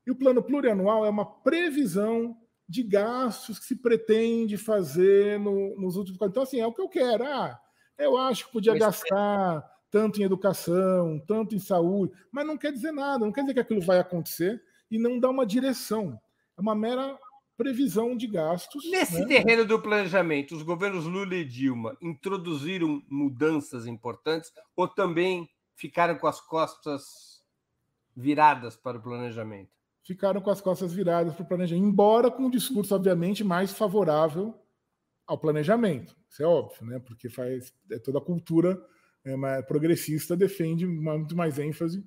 E o plano plurianual é uma previsão de gastos que se pretende fazer no, nos últimos. Então, assim, é o que eu quero. Ah, eu acho que podia gastar tanto em educação, tanto em saúde, mas não quer dizer nada, não quer dizer que aquilo vai acontecer e não dá uma direção. É uma mera previsão de gastos. Nesse né? terreno do planejamento, os governos Lula e Dilma introduziram mudanças importantes ou também ficaram com as costas viradas para o planejamento? ficaram com as costas viradas para o planejamento, embora com um discurso, obviamente, mais favorável ao planejamento. Isso é óbvio, né? porque faz é toda a cultura é, progressista defende muito mais ênfase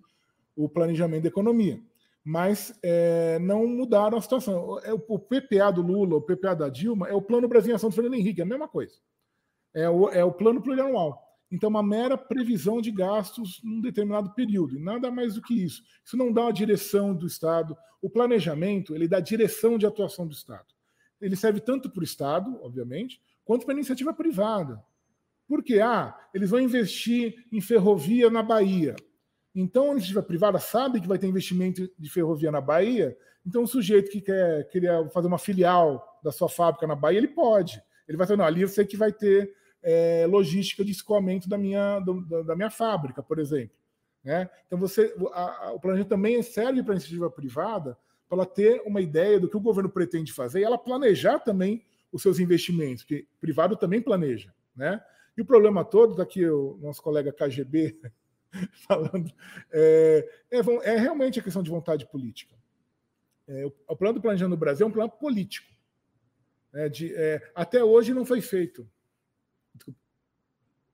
o planejamento da economia. Mas é, não mudaram a situação. É, o PPA do Lula, o PPA da Dilma, é o Plano Brasil do Fernando Henrique, é a mesma coisa. É o, é o plano plurianual. Então, uma mera previsão de gastos num determinado período, e nada mais do que isso. Isso não dá uma direção do Estado. O planejamento, ele dá direção de atuação do Estado. Ele serve tanto para o Estado, obviamente, quanto para a iniciativa privada. Por quê? Ah, eles vão investir em ferrovia na Bahia. Então, a iniciativa privada sabe que vai ter investimento de ferrovia na Bahia, então o sujeito que quer, querer fazer uma filial da sua fábrica na Bahia, ele pode. Ele vai falar, não, ali eu sei que vai ter é, logística de escoamento da minha, do, da minha fábrica, por exemplo. Né? Então, você, a, a, o planejamento também serve para a iniciativa privada para ela ter uma ideia do que o governo pretende fazer e ela planejar também os seus investimentos, que privado também planeja. Né? E o problema todo, daqui tá o nosso colega KGB falando, é, é, é, realmente a questão de vontade política. É, o, o, plano do planejamento no Brasil é um plano político. É, de, até hoje não foi feito.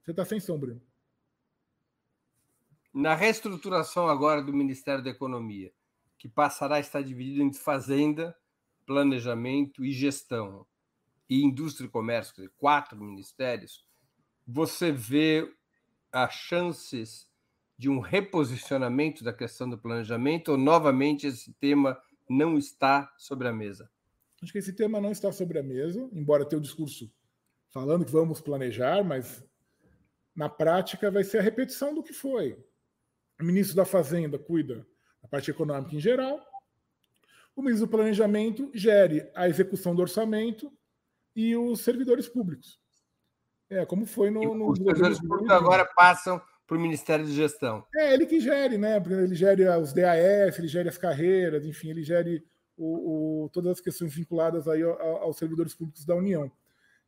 Você está sem som, Bruno. Na reestruturação agora do Ministério da Economia, que passará a estar dividido entre fazenda, planejamento e gestão, e indústria e comércio, quatro ministérios, você vê as chances de um reposicionamento da questão do planejamento ou novamente esse tema não está sobre a mesa? Acho que esse tema não está sobre a mesa, embora tenha o discurso falando que vamos planejar, mas na prática vai ser a repetição do que foi. O ministro da Fazenda cuida da parte econômica em geral, o ministro do Planejamento gere a execução do orçamento e os servidores públicos. É, como foi no. no os servidores públicos agora passam para o Ministério de Gestão. É, ele que gere, né? Ele gere os DAF, ele gere as carreiras, enfim, ele gere o, o, todas as questões vinculadas aí aos servidores públicos da União.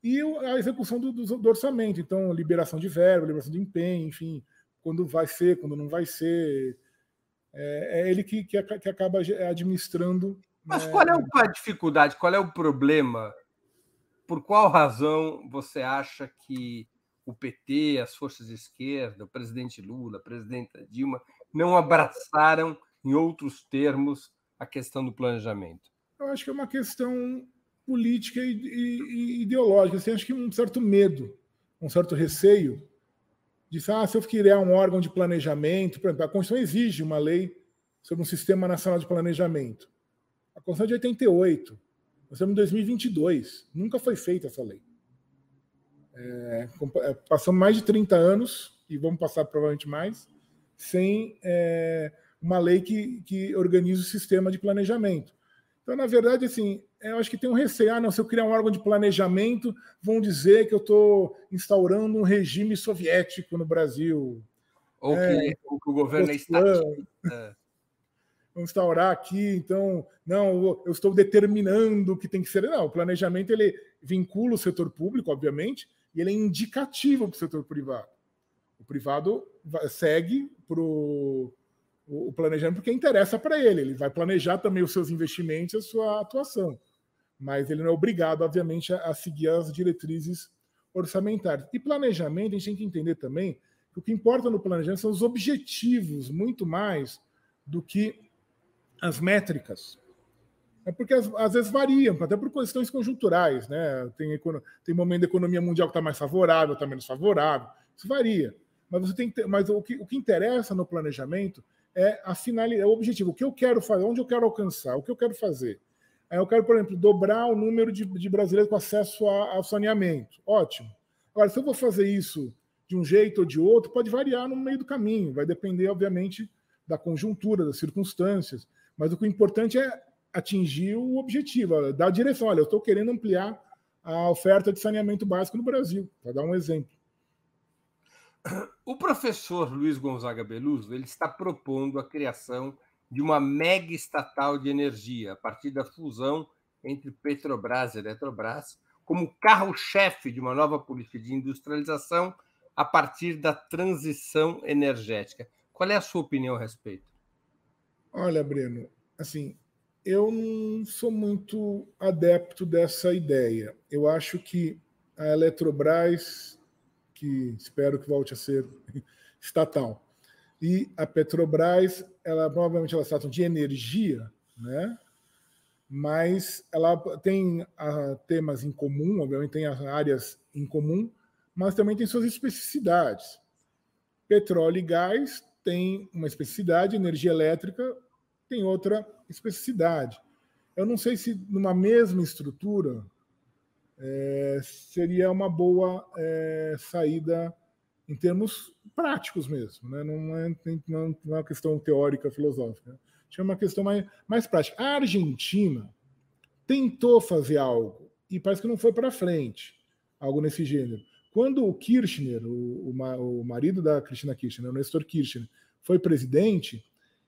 E a execução do, do, do, orçamento, então, liberação de verba, liberação de empenho, enfim, quando vai ser, quando não vai ser. É, é ele que, que, que, acaba administrando. Mas né? qual é a dificuldade, qual é o problema? Por qual razão você acha que o PT, as forças de esquerda, o presidente Lula, a presidenta Dilma, não abraçaram, em outros termos, a questão do planejamento? Eu acho que é uma questão política e, e, e ideológica. Assim, acho que um certo medo, um certo receio de ah, se eu criar um órgão de planejamento, por exemplo, a Constituição exige uma lei sobre um sistema nacional de planejamento. A Constituição é de 88. Nós estamos em 2022. Nunca foi feita essa lei. É, é, passamos mais de 30 anos, e vamos passar provavelmente mais, sem é, uma lei que, que organize o sistema de planejamento. Então, na verdade, assim, eu acho que tem um receio. Ah, não, se eu criar um órgão de planejamento, vão dizer que eu estou instaurando um regime soviético no Brasil. Ou, é, que, ou que, o governo é estatista. É. Vamos instaurar aqui, então, não, eu estou determinando o que tem que ser. Não, o planejamento ele vincula o setor público, obviamente, e ele é indicativo para o setor privado. O privado segue para o planejamento porque interessa para ele. Ele vai planejar também os seus investimentos a sua atuação. Mas ele não é obrigado, obviamente, a, seguir as diretrizes orçamentárias. E planejamento, a gente tem que entender também que o que importa no planejamento são os objetivos, muito mais do que as métricas. É porque às, vezes variam, até por questões conjunturais, né? Tem, tem momento da economia mundial que está mais favorável, está menos favorável, isso varia. Mas você tem ter, mas o que, o que interessa no planejamento é a finalidade, é o objetivo, o que eu quero fazer, onde eu quero alcançar, o que eu quero fazer. Eu quero, por exemplo, dobrar o número de, de brasileiros com acesso ao saneamento. Ótimo. Agora, se eu vou fazer isso de um jeito ou de outro, pode variar no meio do caminho, vai depender, obviamente, da conjuntura, das circunstâncias. Mas o que é importante é atingir o objetivo, dar a direção. Olha, eu estou querendo ampliar a oferta de saneamento básico no Brasil, para dar um exemplo. O professor Luiz Gonzaga Beluso ele está propondo a criação de uma mega estatal de energia a partir da fusão entre Petrobras e Eletrobras, como carro-chefe de uma nova política de industrialização a partir da transição energética. Qual é a sua opinião a respeito? Olha, Breno, assim, eu não sou muito adepto dessa ideia. Eu acho que a Eletrobras, que espero que volte a ser estatal, E a Petrobras, ela provavelmente elas tratam de energia, né? mas ela tem uh, temas em comum, obviamente tem áreas em comum, mas também tem suas especificidades. Petróleo e gás tem uma especificidade, energia elétrica tem outra especificidade. Eu não sei se numa mesma estrutura é, seria uma boa é, saída em termos práticos mesmo, né? não, é, não é uma questão teórica, filosófica. É uma questão mais, mais prática. A Argentina tentou fazer algo e parece que não foi para frente, algo nesse gênero. Quando o Kirchner, o, o, o marido da Cristina Kirchner, o Nestor Kirchner, foi presidente,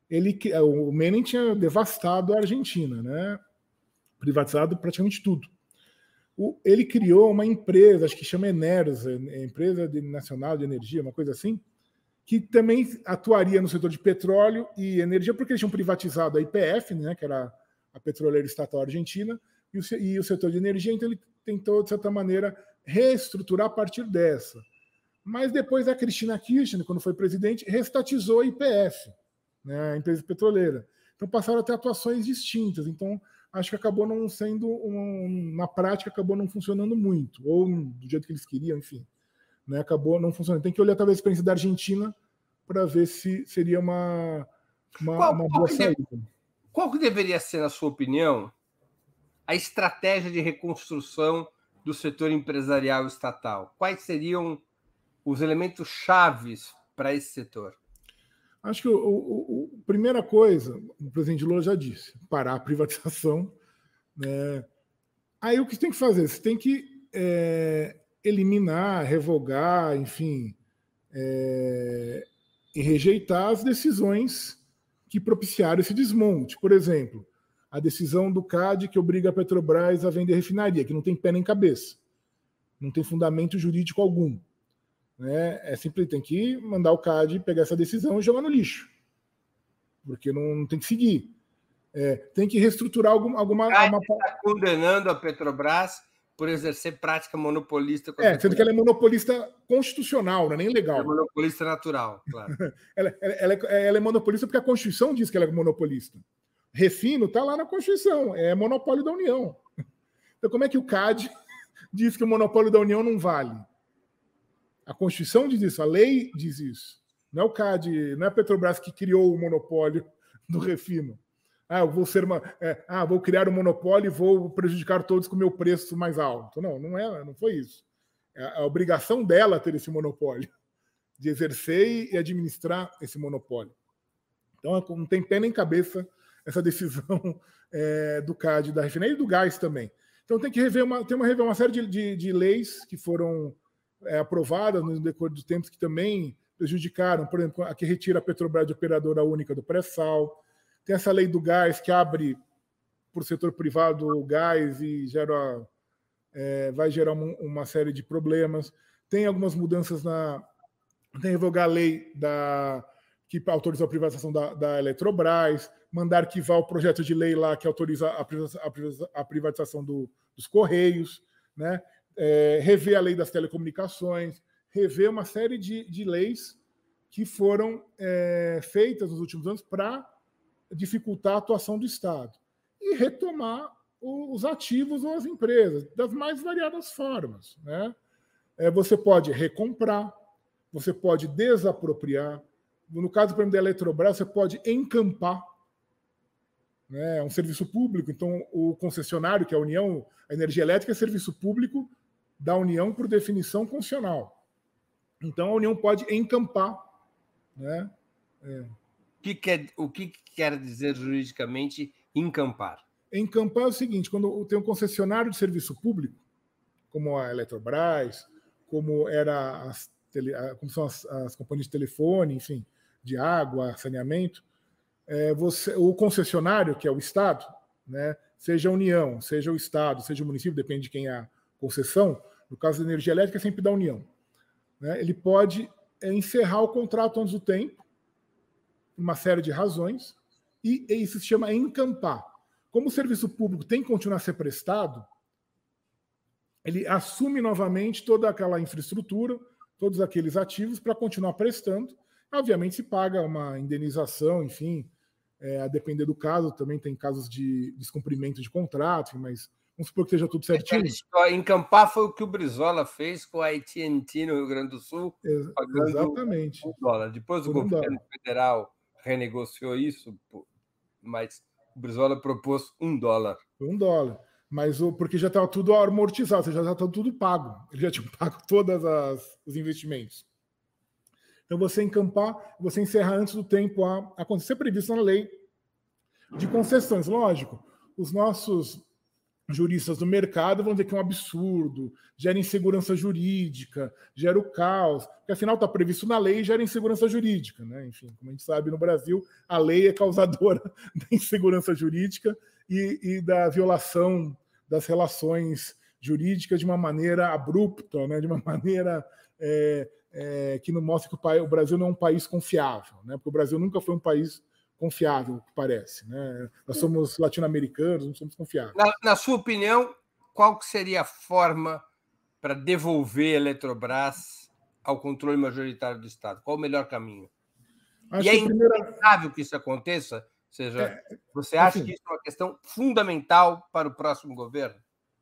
ele, o Menem tinha devastado a Argentina, né? privatizado praticamente tudo. O, ele criou uma empresa, acho que chama Enersa, é Empresa Nacional de Energia, uma coisa assim, que também atuaria no setor de petróleo e energia, porque eles tinham privatizado a IPF, né, que era a petroleira estatal argentina, e o, e o setor de energia, então ele tentou, de certa maneira, reestruturar a partir dessa. Mas depois a Cristina Kirchner, quando foi presidente, restatizou a IPF, né, a empresa petroleira. Então passaram a ter atuações distintas. Então acho que acabou não sendo, um, na prática, acabou não funcionando muito, ou do jeito que eles queriam, enfim né, acabou não funcionando. Tem que olhar talvez a experiência da Argentina para ver se seria uma, uma, qual, uma boa saída. Deve, qual que deveria ser, na sua opinião, a estratégia de reconstrução do setor empresarial estatal? Quais seriam os elementos chaves para esse setor? Acho que a primeira coisa, o presidente Lula já disse, parar a privatização. Né? Aí o que tem que fazer? Você tem que é, eliminar, revogar, enfim, é, e rejeitar as decisões que propiciaram esse desmonte. Por exemplo, a decisão do CAD que obriga a Petrobras a vender refinaria, que não tem pé nem cabeça, não tem fundamento jurídico algum. Né? É simples, tem que mandar o CAD pegar essa decisão e jogar no lixo, porque não, não tem que seguir. É, tem que reestruturar alguma. alguma uma... está condenando a Petrobras por exercer prática monopolista. É, sendo que ela é monopolista constitucional, não é nem legal. É monopolista natural, claro. ela, ela, ela, é, ela, é, monopolista porque a Constituição diz que ela é monopolista. Refino está lá na Constituição, é monopólio da União. Então, como é que o CAD diz que o monopólio da União não vale? A Constituição diz isso, a lei diz isso. Não é o CAD, não é a Petrobras que criou o monopólio do refino. Ah, vou ser uma, é, ah, vou criar um monopólio e vou prejudicar todos com o meu preço mais alto. Não, não é, não foi isso. É a obrigação dela ter esse monopólio, de exercer e administrar esse monopólio. Então não tem pé nem cabeça essa decisão é, do CAD da refinaria e do gás também. Então tem que rever uma, tem uma, uma série de, de, de leis que foram é, aprovadas no decorrer dos tempos que também prejudicaram, por exemplo, a que retira a Petrobras de operadora única do pré-sal, tem essa lei do gás que abre para o setor privado o gás e gera, é, vai gerar uma, uma, série de problemas. Tem algumas mudanças na. Tem revogar a lei da, que autoriza a privatização da, da Eletrobras, mandar arquivar o projeto de lei lá que autoriza a, a, a privatização do, dos Correios, né? É, rever a lei das telecomunicações, rever uma série de, de leis que foram é, feitas nos últimos anos para dificultar a atuação do Estado e retomar os ativos ou as empresas das mais variadas formas. Né? É, você pode recomprar, você pode desapropriar. No caso, por exemplo, da Eletrobras, você pode encampar. Né? É um serviço público, então o concessionário, que é a União, a energia elétrica é serviço público da União por definição constitucional. Então a União pode encampar. Né? É que quer, o que quer dizer juridicamente encampar? Encampar é o seguinte: quando tem um concessionário de serviço público, como a Eletrobras, como era as, tele, como são as, as, companhias de telefone, enfim, de água, saneamento, é, você, o concessionário, que é o Estado, né, seja a União, seja o Estado, seja o município, depende de quem é a concessão, no caso da energia elétrica, é sempre da União. Né, ele pode é, encerrar o contrato antes do tempo uma série de razões, e isso se chama encampar. Como o serviço público tem que continuar a ser prestado, ele assume novamente toda aquela infraestrutura, todos aqueles ativos para continuar prestando, Obviamente se paga uma indenização, enfim, é, a depender do caso, também tem casos de descumprimento de contrato, mas vamos supor que esteja tudo certinho. Encampar foi o que o Brizola fez com a AT&T no Rio Grande do Sul, Ex exatamente. um dólar. Depois o governo dólar. federal renegociou isso, mas o Brizola propôs um dólar. Um dólar. Mas o, porque já estava tudo amortizado, já estava tudo pago. Ele já tinha pago todos os investimentos. Então, você encampar, você encerra antes do tempo a acontecer previsto na lei de concessões. Lógico, os nossos juristas do mercado vão dizer que é um absurdo, gera insegurança jurídica, gera o caos, porque afinal está previsto na lei e gera insegurança jurídica. Né? Enfim, como a gente sabe, no Brasil, a lei é causadora da insegurança jurídica e, e da violação das relações jurídicas de uma maneira abrupta, né? de uma maneira é, é, que não mostra que o, país, o, Brasil não é um país confiável, né? porque o Brasil nunca foi um país confiável, que parece. Né? Nós somos latino-americanos, não somos confiáveis. Na, na, sua opinião, qual que seria a forma para devolver a Eletrobras ao controle majoritário do Estado? Qual o melhor caminho? Acho e é inevitável que isso aconteça? Ou seja, é, você acha assim, que isso é uma questão fundamental para o próximo governo?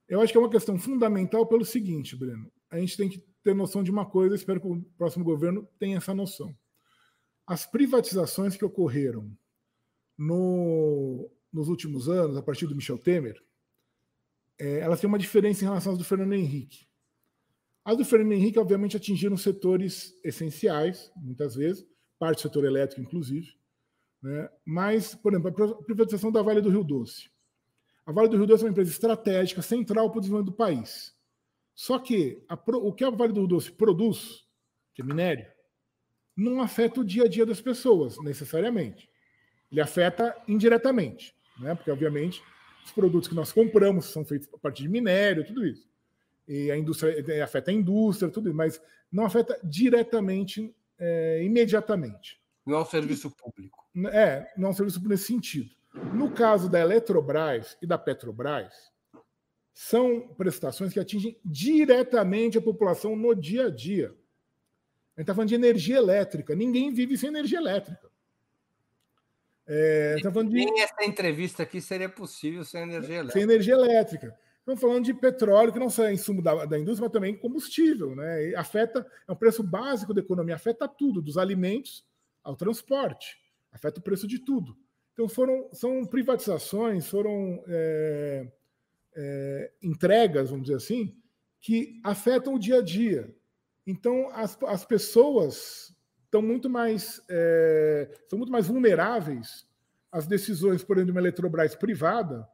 Eu acho que é uma questão fundamental pelo seguinte, Breno. A gente tem que ter noção de uma coisa, espero que o próximo governo tenha essa noção. As privatizações que ocorreram no, nos últimos anos, a partir do Michel Temer, é, elas têm uma diferença em relação às do Fernando Henrique. As do Fernando Henrique, obviamente, atingiram setores essenciais, muitas vezes, parte do setor elétrico, inclusive. Né? Mas, por exemplo, a privatização da Vale do Rio Doce. A Vale do Rio Doce é uma empresa estratégica, central para o desenvolvimento do país. Só que a, o que a Vale do Doce produz, que é minério, não afeta o dia a dia das pessoas, necessariamente. Ele afeta indiretamente, né? porque, obviamente, os produtos que nós compramos são feitos a partir de minério, tudo isso. E a indústria afeta a indústria, tudo isso, mas não afeta diretamente, é, imediatamente. Não é um serviço público. É, não é um serviço público nesse sentido. No caso da Eletrobras e da Petrobras, são prestações que atingem diretamente a população no dia a dia. A gente está falando de energia elétrica. Ninguém vive sem energia elétrica. É, tá falando de... Nem essa entrevista aqui seria possível sem energia elétrica. Sem energia elétrica. Estamos falando de petróleo, que não só é insumo da, da indústria, mas também combustível. Né? E afeta, é um preço básico da economia, afeta tudo, dos alimentos ao transporte, afeta o preço de tudo. Então foram, são privatizações, foram é, é, entregas, vamos dizer assim, que afetam o dia a dia. Então, as, as pessoas estão muito mais, é, são muito mais vulneráveis às decisões, por exemplo, de uma Eletrobras privada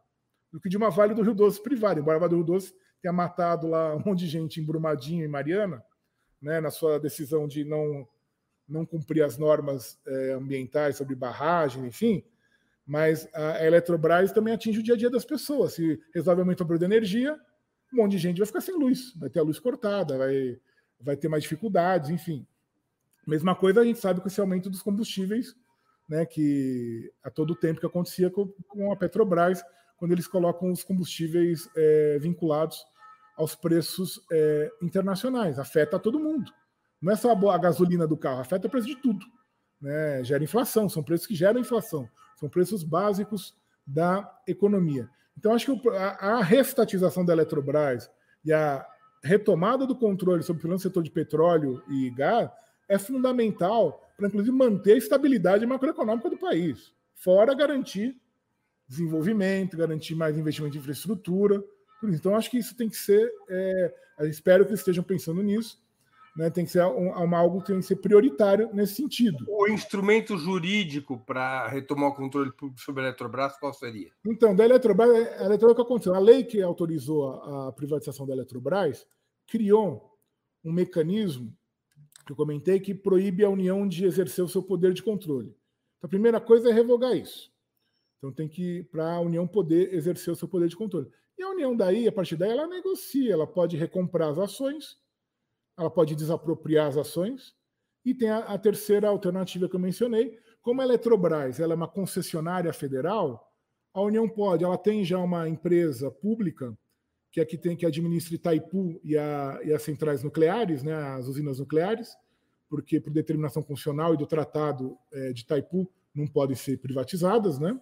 do que de uma Vale do Rio Doce privada. Embora a Vale do Rio Doce tenha matado lá um monte de gente em Brumadinho e Mariana, né, na sua decisão de não, não cumprir as normas é, ambientais sobre barragem, enfim, mas a Eletrobras também atinge o dia a dia das pessoas. Se resolve aumentar o preço da energia, um monte de gente vai ficar sem luz, vai ter a luz cortada, vai, vai ter mais dificuldades, enfim. Mesma coisa a gente sabe com esse aumento dos combustíveis, né, que a todo tempo que acontecia com, com a Petrobras, quando eles colocam os combustíveis é, vinculados aos preços é, internacionais. Afeta todo mundo. Não é só a gasolina do carro, afeta o preço de tudo. Né? Gera inflação, são preços que geram inflação. São preços básicos da economia. Então, acho que a restatização da Eletrobras e a retomada do controle sobre o setor de petróleo e gás é fundamental para, inclusive, manter a estabilidade macroeconômica do país, fora garantir desenvolvimento, garantir mais investimento em infraestrutura. Então, acho que isso tem que ser. É, espero que estejam pensando nisso né, tem que ser um, algo que tem que ser prioritário nesse sentido. O instrumento jurídico para retomar o controle público sobre a Eletrobras, qual seria? Então, da Eletrobras, a Eletrobras que aconteceu? A lei que autorizou a, a privatização da Eletrobras criou um mecanismo que eu comentei que proíbe a União de exercer o seu poder de controle. Então, a primeira coisa é revogar isso. Então, tem que, para a União poder exercer o seu poder de controle. E a União, daí, a partir daí, ela negocia, ela pode recomprar as ações ela pode desapropriar as ações. E tem a, a terceira alternativa que eu mencionei, como a Eletrobras ela é uma concessionária federal, a União pode, ela tem já uma empresa pública que aqui tem que administra Itaipu e, a, e as centrais nucleares, né, as usinas nucleares, porque por determinação constitucional e do Tratado é, de Itaipu não podem ser privatizadas, né?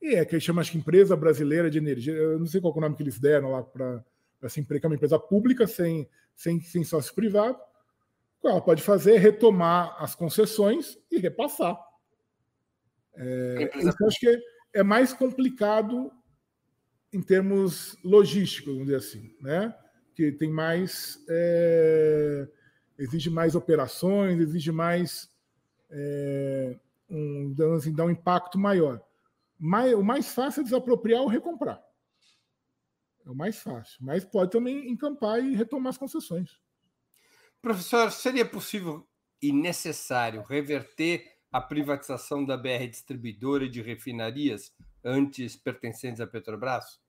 E é que chama acho que empresa brasileira de energia, eu não sei qual é o nome que eles deram lá para essa empresa, que é uma empresa pública sem, sem, sem sócio privado. O que ela pode fazer é retomar as concessões e repassar. É, isso eu acho que é, é mais complicado em termos logísticos, vamos dizer assim, né? Que tem mais. É, exige mais operações, exige mais. É, um, assim, dá um impacto maior. Mais, o mais fácil é desapropriar ou recomprar. É o mais fácil. Mas pode também encampar e retomar as concessões. Professor, seria possível e necessário reverter a privatização da BR Distribuidora de refinarias antes pertencentes à Petrobras?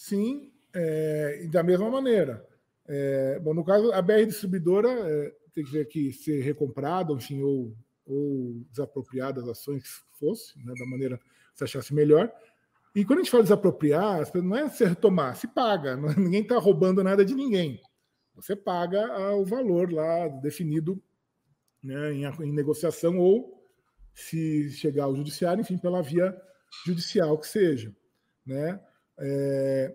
Sim, é, da mesma maneira. É, bom, no caso, a BR Distribuidora é, tem que ver aqui ser recomprada, enfim, ou, ou desapropriada ações que fosse, né, da maneira que você achasse melhor. E quando a gente fala desapropriar, não é se retomar, se paga. Não, ninguém está roubando nada de ninguém. Você paga o valor lá definido né, em, em negociação ou se chegar ao judiciário, enfim, pela via judicial que seja. Né? É,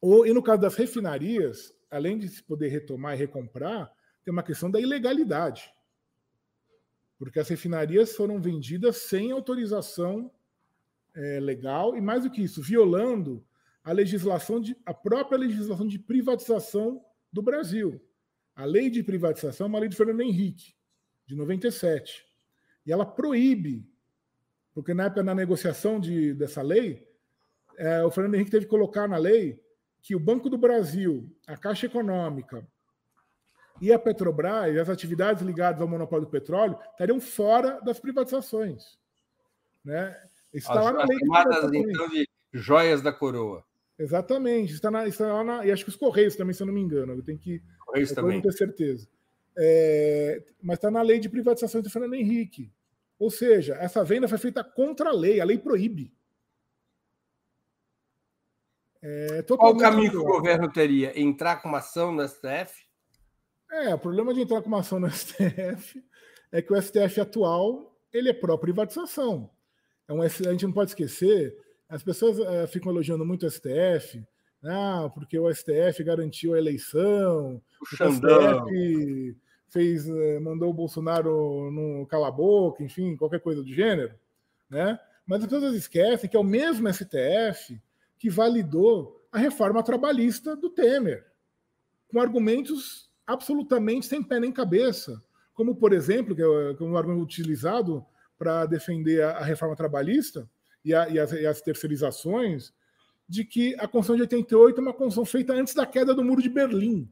ou, e no caso das refinarias, além de se poder retomar e recomprar, tem uma questão da ilegalidade. Porque as refinarias foram vendidas sem autorização é, legal e, mais do que isso, violando a legislação de, a própria legislação de privatização do Brasil. A lei de privatização é uma lei de Fernando Henrique, de 97. E ela proíbe, porque na época da negociação de, dessa lei, é, o Fernando Henrique teve que colocar na lei que o Banco do Brasil, a Caixa Econômica e a Petrobras, as atividades ligadas ao monopólio do petróleo, estariam fora das privatizações. Né? Está lá na lei chamadas, então, de joias da coroa. Exatamente. Está, na, está lá na, e acho que os Correios também, se eu não me engano. Eu tenho que. Correios também. não ter certeza. É, mas está na lei de privatização do Fernando Henrique. Ou seja, essa venda foi feita contra a lei, a lei proíbe. É Qual o caminho que o governo teria? Entrar com uma ação no STF? É, o problema de entrar com uma ação no STF é que o STF atual ele é pró-privatização. É um, a gente não pode esquecer, as pessoas é, ficam elogiando muito o STF, ah, porque o STF garantiu a eleição, o, o STF fez, eh, mandou o Bolsonaro no cala-boca, enfim, qualquer coisa do gênero, né? Mas as pessoas esquecem que é o mesmo STF que validou a reforma trabalhista do Temer, com argumentos absolutamente sem pé nem cabeça, como, por exemplo, que é, é um argumento utilizado para defender a, a, reforma trabalhista e, a, e, as, e as terceirizações, de que a Constituição de 88 é uma Constituição feita antes da queda do Muro de Berlim.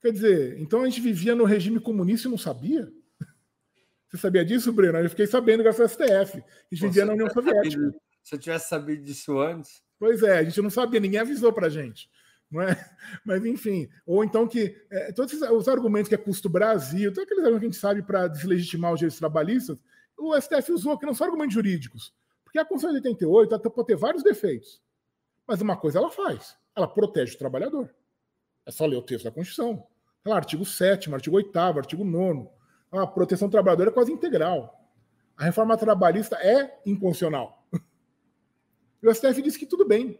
Quer dizer, então a gente vivia no regime comunista e não sabia? Você sabia disso, Breno? Eu fiquei sabendo graças ao STF. A gente vivia na União Soviética. Se eu tivesse sabido disso antes. Pois é, a gente não sabia, ninguém avisou para a gente. Não é? Mas, enfim, ou então que é, todos os argumentos que é custo Brasil, todos aqueles argumentos que a gente sabe para deslegitimar os direitos trabalhistas, o STF usou, que não são argumentos jurídicos. Porque a Constituição de 88 pode ter vários defeitos. Mas uma coisa ela faz: ela protege o trabalhador. É só ler o texto da Constituição. Lá, artigo 7, artigo 8, artigo 9. A proteção do trabalhador é quase integral. A reforma trabalhista é inconstitucional. E o STF disse que tudo bem.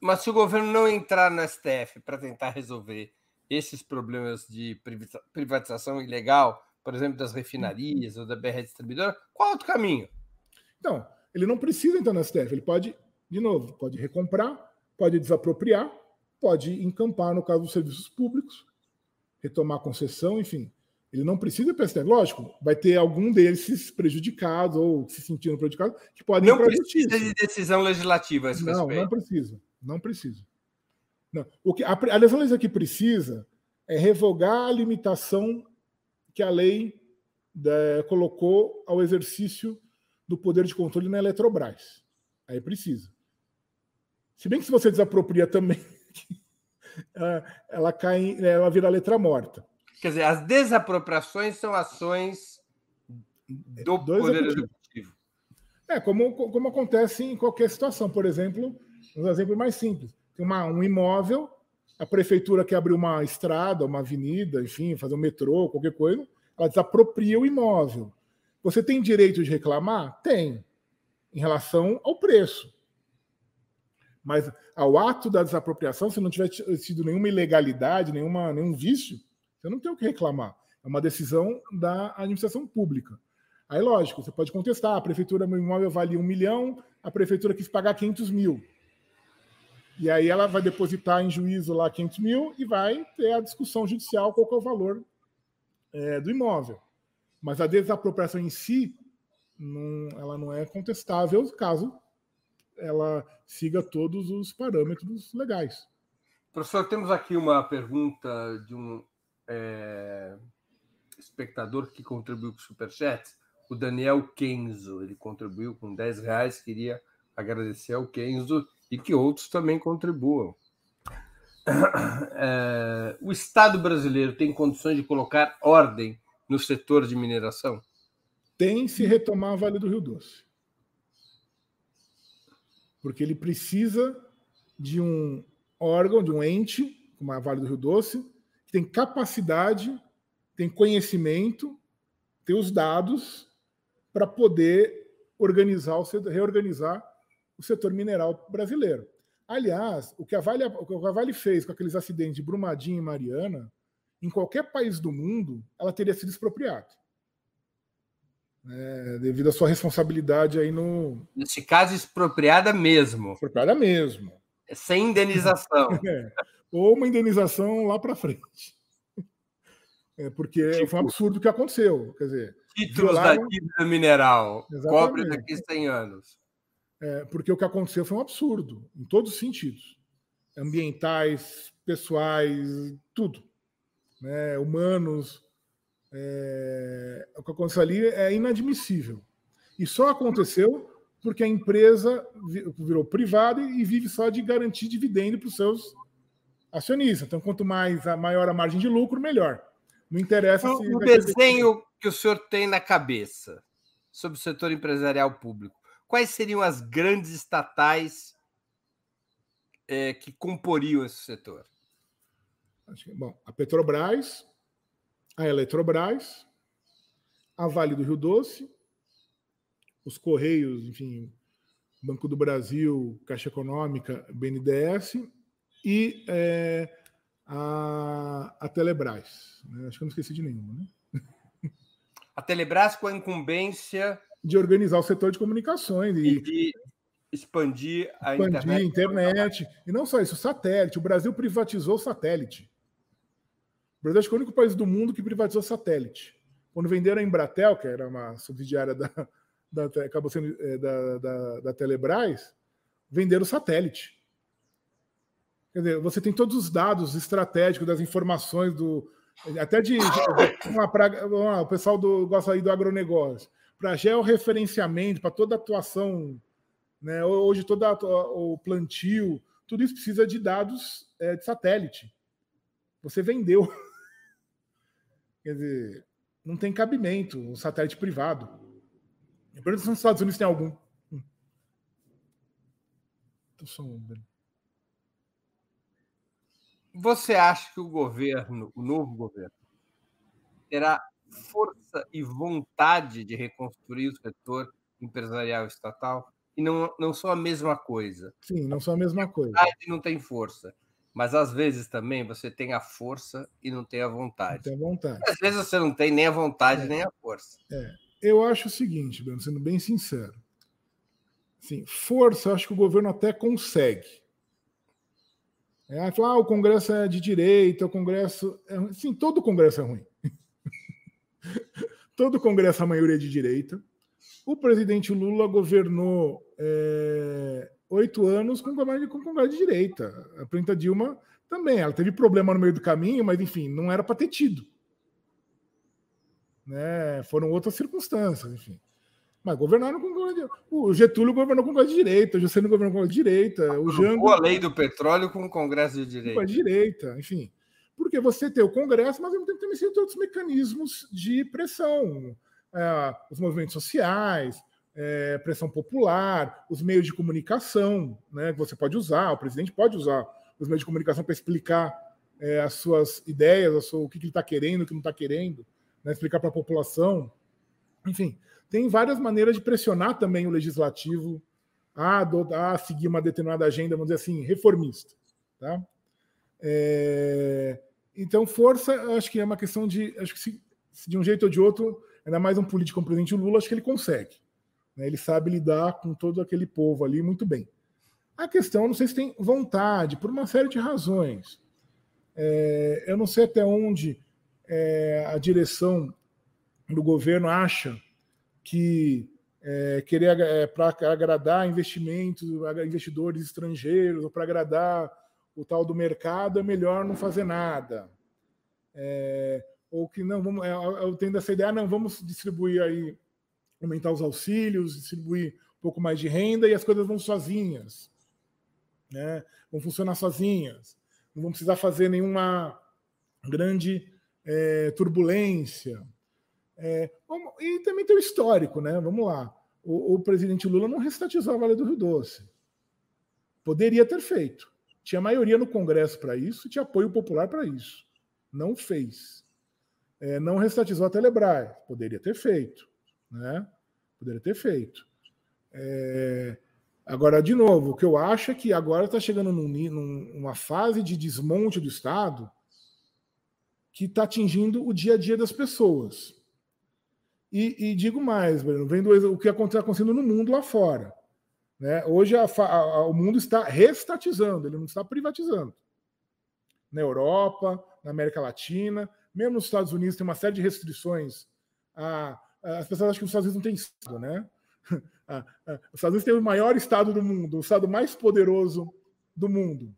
Mas se o governo não entrar no STF para tentar resolver esses problemas de privatização ilegal, por exemplo, das refinarias ou da BR distribuidora, qual é outro caminho? Então, ele não precisa entrar no STF, ele pode, de novo, pode recomprar, pode desapropriar, pode encampar no caso dos serviços públicos, retomar a concessão, enfim. Ele não precisa prestar. Lógico, vai ter algum desses prejudicados ou se sentindo prejudicados que podem não precisa de decisão legislativa. não, respeito. não precisa. Não precisa. Não. O que a, a legislação que precisa é revogar a limitação que a lei da, colocou ao exercício do poder de controle na Eletrobras. Aí precisa. Se bem que se você desapropria também ela cai, ela vira letra morta. Quer dizer, as desapropriações são ações do, do Poder Executivo. É, como, como acontece em qualquer situação. Por exemplo, um exemplo mais simples. Tem uma, um imóvel A prefeitura quer abrir uma estrada, uma avenida, enfim, fazer um metrô, qualquer coisa, ela desapropria o imóvel. Você tem direito de reclamar? Tem, em relação ao preço. Mas ao ato da desapropriação, se não tiver sido nenhuma ilegalidade, nenhuma, nenhum vício, você não tem o que reclamar. É uma decisão da administração pública. Aí, lógico, você pode contestar. A prefeitura, meu imóvel vale um milhão, a prefeitura quis pagar 500 mil. E aí ela vai depositar em juízo lá 500 mil e vai ter a discussão judicial qual é o valor é, do imóvel. Mas a desapropriação em si, não, ela não é contestável caso ela siga todos os parâmetros legais. Professor, temos aqui uma pergunta de um é, espectador que contribuiu com o Superchat, o Daniel Kenzo. Ele contribuiu com 10 reais, queria agradecer ao Kenzo e que outros também contribuam. É, o Estado brasileiro tem condições de colocar ordem no setor de mineração? Tem se retomar a Vale do Rio Doce. Porque ele precisa de um órgão, de um ente, como a Vale do Rio Doce, que tem capacidade, tem conhecimento, tem os dados para poder organizar, reorganizar o setor mineral brasileiro. Aliás, o que, a vale, o que a Vale fez com aqueles acidentes de Brumadinho e Mariana, em qualquer país do mundo, ela teria sido expropriada. É, devido à sua responsabilidade aí no. Nesse caso, expropriada mesmo. Expropriada mesmo. É sem indenização. é. Ou uma indenização lá para frente. É porque tipo, foi um absurdo o que aconteceu. Quer dizer, títulos violaram... da dívida mineral. Exatamente. Cobre daqui a 100 anos. É, porque o que aconteceu foi um absurdo, em todos os sentidos. Ambientais, pessoais, tudo. Né? Humanos. É... O que aconteceu ali é inadmissível. E só aconteceu porque a empresa virou privada e vive só de garantir dividendo para os seus acionistas. Então, quanto mais a maior a margem de lucro, melhor. Não interessa então, se. O desenho que o senhor tem na cabeça sobre o setor empresarial público quais seriam as grandes estatais é, que comporiam esse setor? Bom, a Petrobras, a Eletrobras, a Vale do Rio Doce, os Correios, enfim, Banco do Brasil, Caixa Econômica, BNDES e é, a, a Telebrás. Né? Acho que eu não esqueci de nenhuma, né? A Telebrás com a incumbência de organizar o setor de comunicações e, de expandir a expandir internet. internet. E não só isso, o satélite. O Brasil privatizou o satélite. O Brasil acho que é o único país do mundo que privatizou satélite. Quando venderam a Embratel, que era uma subsidiária da, da acabou sendo é, da, da, da Telebrás, venderam o satélite. Quer dizer, você tem todos os dados estratégicos das informações do. Até de. uma praga, uma, o pessoal do, gosta aí do agronegócio para georreferenciamento, para toda atuação, né? hoje todo o plantio, tudo isso precisa de dados é, de satélite. Você vendeu. Quer dizer, não tem cabimento um satélite privado. Pergunta se nos Estados Unidos tem algum. Hum. Você acha que o governo, o novo governo, terá força e vontade de reconstruir o setor empresarial estatal e não, não são a mesma coisa. Sim, não são a mesma coisa. Não tem força. Mas às vezes também você tem a força e não tem a vontade. Não tem a vontade. Às vezes você não tem nem a vontade, é. nem a força. É. Eu acho o seguinte, Bruno, sendo bem sincero. Sim, força, eu acho que o governo até consegue. É, ah, o Congresso é de direita, o Congresso. É... Sim, todo Congresso é ruim. Todo Congresso, a maioria é de direita. O presidente Lula governou é, oito anos com Congresso, com Congresso de direita. A presidenta Dilma também. Ela teve problema no meio do caminho, mas, enfim, não era para ter tido. Né? Foram outras circunstâncias, enfim. Mas governaram com o Getúlio governou com Congresso de direita, o Juscelino governou com Congresso de direita, o Jango. a lei do petróleo com o Congresso de direita. de direita, enfim porque você tem o Congresso, mas ao mesmo tempo também tem outros mecanismos de pressão. É, os movimentos sociais, é, pressão popular, os meios de comunicação né, que você pode usar, o presidente pode usar os meios de comunicação para explicar é, as suas ideias, o que, que ele está querendo, o que não está querendo, né, explicar para a população. Enfim, tem várias maneiras de pressionar também o legislativo a, a seguir uma determinada agenda, vamos dizer assim, reformista. Tá? É, então, força, acho que é uma questão de. Acho que se, se, de um jeito ou de outro, ainda mais um político como o presidente Lula, acho que ele consegue. Né? Ele sabe lidar com todo aquele povo ali muito bem. A questão, não sei se tem vontade, por uma série de razões. É, eu não sei até onde é, a direção do governo acha que é, querer é, para agradar investimentos, investidores estrangeiros, ou para agradar o tal do mercado, é melhor não fazer nada. É, ou que não, vamos, é, eu tendo essa ideia, não, vamos distribuir aí, aumentar os auxílios, distribuir um pouco mais de renda e as coisas vão sozinhas. Né? Vão funcionar sozinhas. Não vão precisar fazer nenhuma grande é, turbulência. É, e também tem o histórico, né? Vamos lá. O, o, presidente Lula não restatizou a Vale do Rio Doce. Poderia ter feito. Tinha maioria no Congresso para isso, tinha apoio popular para isso. Não fez. É, não restatizou a Telebrás. Poderia ter feito. Né? Poderia ter feito. É, agora, de novo, o que eu acho é que agora está chegando num, numa fase de desmonte do Estado que está atingindo o dia a dia das pessoas. E, e digo mais, Breno, vendo o que está acontecendo no mundo lá fora. Né? Hoje a, a, o mundo está restatizando, ele não está privatizando. Na Europa, na América Latina, mesmo nos Estados Unidos tem uma série de restrições. A, as pessoas acham que os Estados Unidos não têm Estado, né? os Estados Unidos tem o maior Estado do mundo, o Estado mais poderoso do mundo.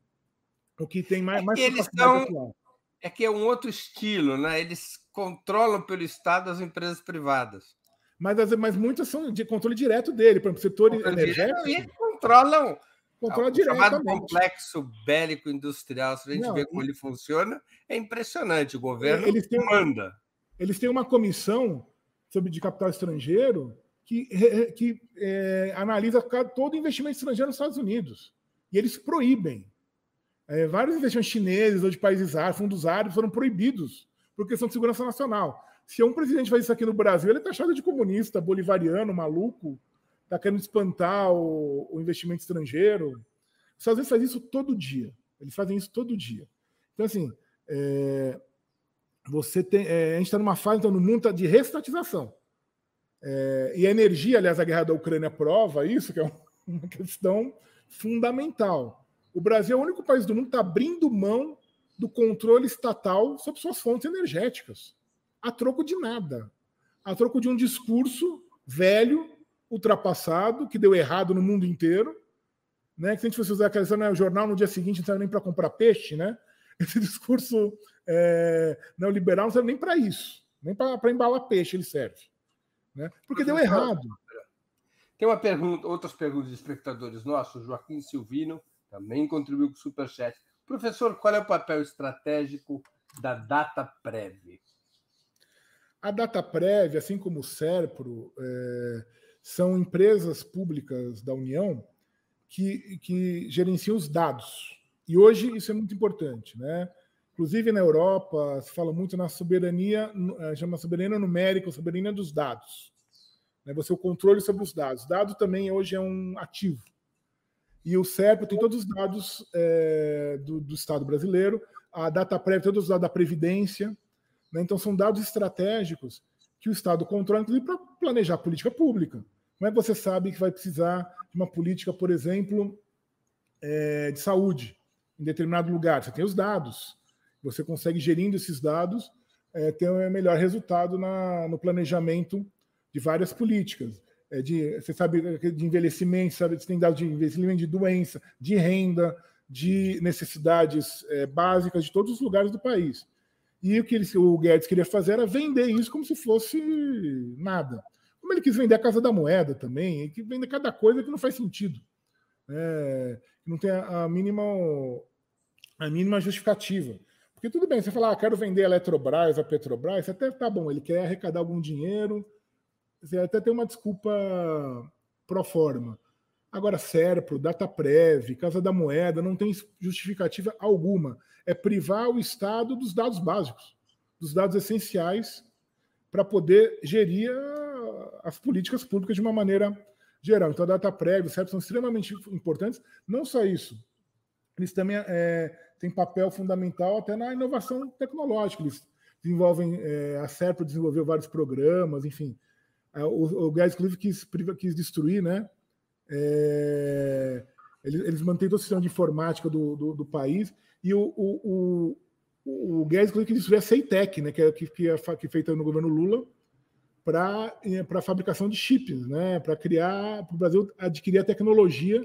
O que tem mais, é mais eles são, É que é um outro estilo, né? Eles controlam pelo Estado as empresas privadas. Mas, mas muitas são de controle direto dele, por exemplo, setor energético. E controlam Controla o chamado complexo bélico industrial, se a gente Não, vê como ele funciona, é impressionante. O governo eles têm, manda. Eles têm uma comissão sobre de capital estrangeiro que, que é, analisa todo investimento estrangeiro nos Estados Unidos. E eles proíbem. É, vários investimentos chineses ou de países árabes, fundos árabes, foram proibidos por questão de segurança nacional. Se um presidente faz isso aqui no Brasil, ele é taxado de comunista, bolivariano, maluco, está querendo espantar o, o, investimento estrangeiro. Os Estados Unidos faz isso todo dia. Eles fazem isso todo dia. Então, assim, é, você tem, é, a gente está numa fase então, no mundo tá de restatização. É, e a energia, aliás, a guerra da Ucrânia prova isso, que é uma questão fundamental. O Brasil é o único país do mundo que está abrindo mão do controle estatal sobre suas fontes energéticas, a troco de nada, a troco de um discurso velho, ultrapassado, que deu errado no mundo inteiro, né? Que se a gente fosse usar aquela né, o jornal no dia seguinte não serve nem para comprar peixe, né? Esse discurso é, neoliberal não serve nem para isso, nem para embalar peixe ele serve, né? Porque deu errado. Tem uma pergunta, outras perguntas de espectadores nossos, Joaquim Silvino também contribuiu com o Superchat. Professor, qual é o papel estratégico da data prévia? A data prévia, assim como o SERPRO, é, são empresas públicas da União que, que gerenciam os dados. E hoje isso é muito importante. Né? Inclusive na Europa se fala muito na soberania, é, chama soberania numérica, soberania dos dados. Né? Você o controle sobre os dados. Dado também hoje é um ativo. E o CERP tem todos os dados é, do, do, Estado brasileiro, a data prévia, todos os dados da Previdência. Né? Então, são dados estratégicos que o Estado controla, inclusive para planejar política pública. Como é que você sabe que vai precisar de uma política, por exemplo, é, de saúde em determinado lugar? Você tem os dados. Você consegue, gerindo esses dados, é, ter um melhor resultado na, no planejamento de várias políticas de, você sabe de envelhecimento, sabe, você tem dados de envelhecimento, de doença, de renda, de necessidades é, básicas de todos os lugares do país. E o que ele, o Guedes queria fazer era vender isso como se fosse nada. Como ele quis vender a Casa da Moeda também, que vende cada coisa que não faz sentido. É, não tem a, a, mínima, a mínima justificativa. Porque tudo bem, você falar, ah, quero vender a Eletrobras, a Petrobras, até tá bom, ele quer arrecadar algum dinheiro, você até tem uma desculpa pro forma. Agora, Serpro, Dataprev, Casa da Moeda, não tem justificativa alguma. É privar o Estado dos dados básicos, dos dados essenciais, para poder gerir as políticas públicas de uma maneira geral. Então, a Dataprev, o Serpro são extremamente importantes. Não só isso, eles também é, têm papel fundamental até na inovação tecnológica. Eles desenvolvem, é, a Serpro desenvolveu vários programas, enfim. É, o, o Gás Cliff quis, quis destruir, né? É, eles, eles mantêm todo o sistema de informática do, do, do país e o, o, o, o Guedes quis destruir a Ceitec, né, que, é, que, que, é, que feita no governo Lula, para a fabricação de chips, né, para criar, para o Brasil adquirir a tecnologia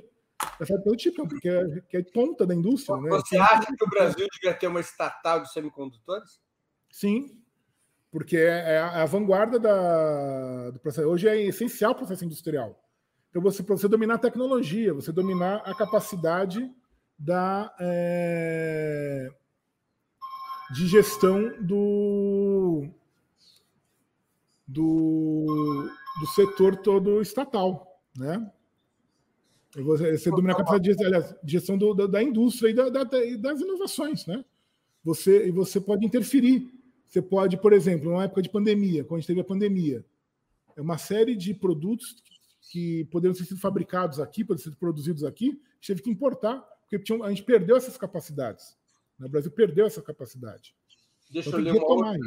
da fabricação de chips, porque é, que é ponta da indústria. Né? Você acha que o Brasil devia ter uma estatal de semicondutores? Sim, porque é, a, a vanguarda da, do processo. Hoje é essencial o processo industrial. Então, você, para você dominar a tecnologia, você dominar a capacidade da, é, de gestão do, do, do setor todo estatal, né? Você, você domina a capacidade de, aliás, de gestão do, da, da, indústria e da, da, das inovações, né? Você, e você pode interferir. Você pode, por exemplo, numa época de pandemia, quando a gente teve a pandemia, é uma série de produtos que poderiam ter sido fabricados aqui, poderiam ter sido produzidos aqui, a gente teve que importar, porque tinha, a gente perdeu essas capacidades. Né? O Brasil perdeu essa capacidade. Deixa então, eu ler uma outra,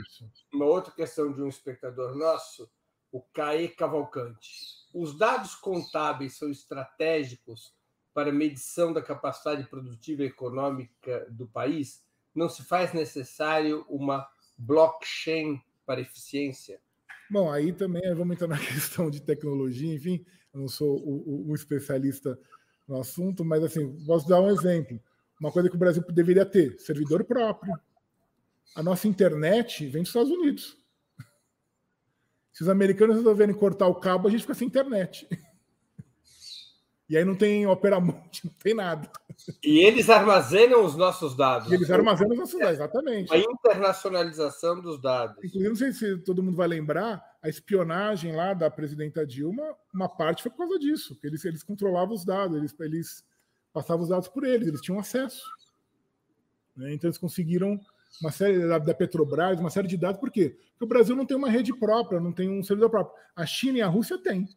uma outra questão de um espectador nosso, o Caê Cavalcante. Os dados contábeis são estratégicos para medição da capacidade produtiva e econômica do país? Não se faz necessário uma blockchain para eficiência? Bom, aí também vamos entrar na questão de tecnologia, enfim, eu não sou o, especialista no assunto, mas assim, posso dar um exemplo. Uma coisa que o Brasil deveria ter: servidor próprio. A nossa internet vem dos Estados Unidos. Se os americanos resolverem cortar o cabo, a gente fica sem internet. E aí não tem operamonte, não tem nada. E eles armazenam os nossos dados. E eles armazenam os nossos dados, exatamente. A internacionalização dos dados. Inclusive, não sei se todo mundo vai lembrar, a espionagem lá da presidenta Dilma, uma parte foi por causa disso, que eles, eles controlavam os dados, eles, eles passavam os dados por eles, eles tinham acesso. Né? Então eles conseguiram uma série da, da Petrobras, uma série de dados, por quê? Porque o Brasil não tem uma rede própria, não tem um servidor próprio. A China e a Rússia têm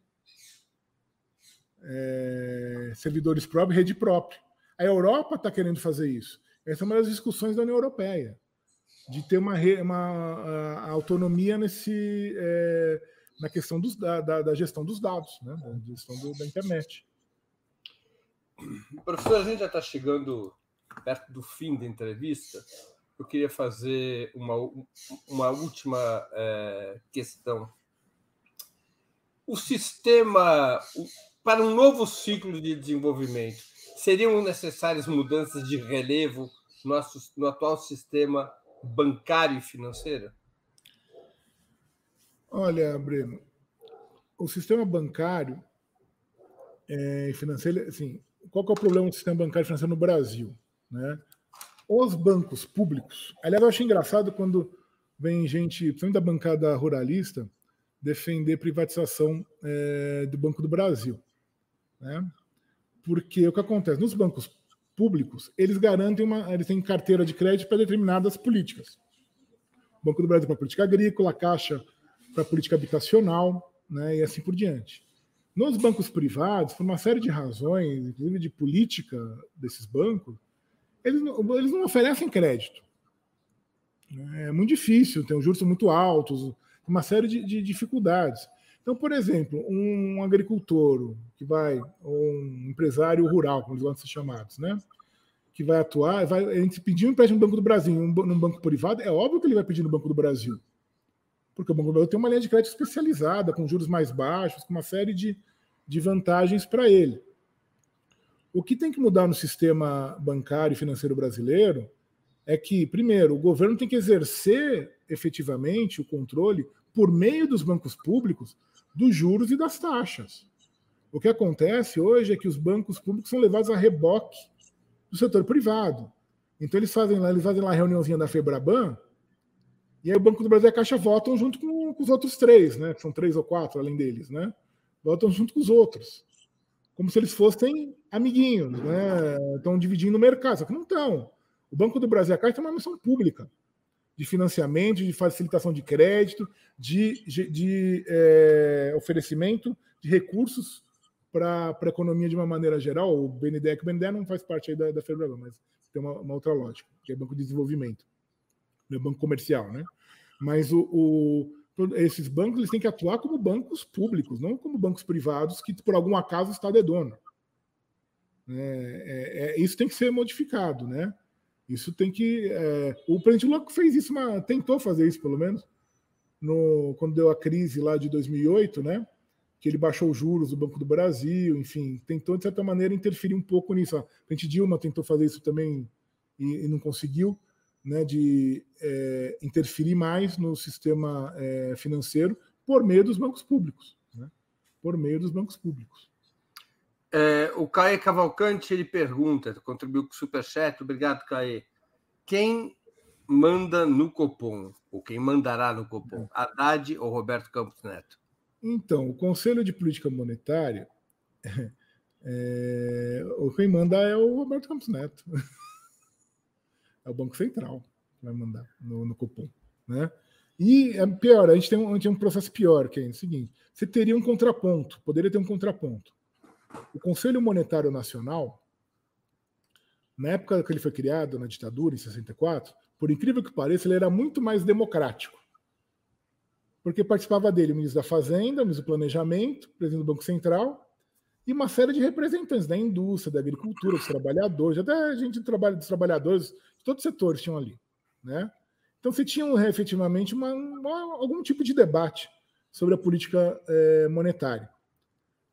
é, servidores próprios, rede própria. A Europa está querendo fazer isso. Essa é uma das discussões da União Europeia, de ter uma, uma autonomia nesse, é, na questão dos, da, da, gestão dos dados, né, da gestão do, da internet. Professor, a gente já está chegando perto do fim da entrevista. Eu queria fazer uma, uma última é, questão. O sistema, para um novo ciclo de desenvolvimento, seriam necessárias mudanças de relevo no, no atual sistema bancário e financeiro? Olha, Breno, o sistema bancário é, e financeiro, assim, qual é o problema do sistema bancário e financeiro no Brasil? Né? Os bancos públicos, aliás, eu acho engraçado quando vem gente, principalmente da bancada ruralista, defender privatização é, do Banco do Brasil. Né? Porque o que acontece? Nos bancos públicos, eles garantem uma. Eles têm carteira de crédito para determinadas políticas. O Banco do Brasil para política agrícola, Caixa para política habitacional, né, e assim por diante. Nos bancos privados, por uma série de razões, inclusive de política desses bancos, eles não, eles não oferecem crédito. É muito difícil, tem os juros muito altos, uma série de, de dificuldades. Então, por exemplo, um agricultor que vai, um empresário rural, como eles vão ser chamados, né? Que vai atuar, vai, a gente pedir um empréstimo no Banco do Brasil, um, num banco privado, é óbvio que ele vai pedir no Banco do Brasil. Porque o Banco do Brasil tem uma linha de crédito especializada, com juros mais baixos, com uma série de, de vantagens para ele. O que tem que mudar no sistema bancário e financeiro brasileiro é que, primeiro, o governo tem que exercer efetivamente o controle por meio dos bancos públicos dos juros e das taxas. O que acontece hoje é que os bancos públicos são levados a reboque do setor privado. Então eles fazem lá, eles fazem lá a reuniãozinha da Febraban, e aí o Banco do Brasil e a Caixa votam junto com, com os outros três, né? São três ou quatro além deles, né? Votam junto com os outros. como se eles fossem amiguinhos, né? Estão dividindo o mercado, só que não estão. O Banco do Brasil e a Caixa tem uma missão pública de financiamento, de facilitação de crédito, de, de, de é, oferecimento de recursos para a economia de uma maneira geral. O BNDE, que o BNDE não faz parte aí da, da mas tem uma, uma, outra lógica, que é Banco de Desenvolvimento, é banco comercial, né? Mas o, o, esses bancos eles têm que atuar como bancos públicos, não como bancos privados que, por algum acaso, o Estado é dono. É, é, é, isso tem que ser modificado, né? Isso tem que. É, o Lula fez isso, tentou fazer isso, pelo menos, no, quando deu a crise lá de 2008, né? Que ele baixou os juros do Banco do Brasil, enfim, tentou, de certa maneira, interferir um pouco nisso. A presidente Dilma tentou fazer isso também e, e não conseguiu né, de é, interferir mais no sistema é, financeiro por meio dos bancos públicos. Né? Por meio dos bancos públicos. É, o Caê Cavalcante ele pergunta, contribuiu com o Superchat, obrigado, Caê. Quem manda no Copom? Ou quem mandará no Copom? Haddad ou Roberto Campos Neto? Então, o Conselho de Política Monetária, é, quem manda é o Roberto Campos Neto. é o Banco Central que vai mandar no, no cupom, né? E é pior, a gente tem, um, a gente tem um processo pior, que é o seguinte: você teria um contraponto, poderia ter um contraponto. O Conselho Monetário Nacional, na época que ele foi criado, na ditadura, em 64, por incrível que pareça, ele era muito mais democrático. Porque participava dele o ministro da Fazenda, o ministro do Planejamento, o presidente do Banco Central e uma série de representantes da indústria, da agricultura, dos trabalhadores, até gente do trabalho dos trabalhadores de todos os setores tinham ali, né? Então você tinha efetivamente uma, uma, algum tipo de debate sobre a política é, monetária.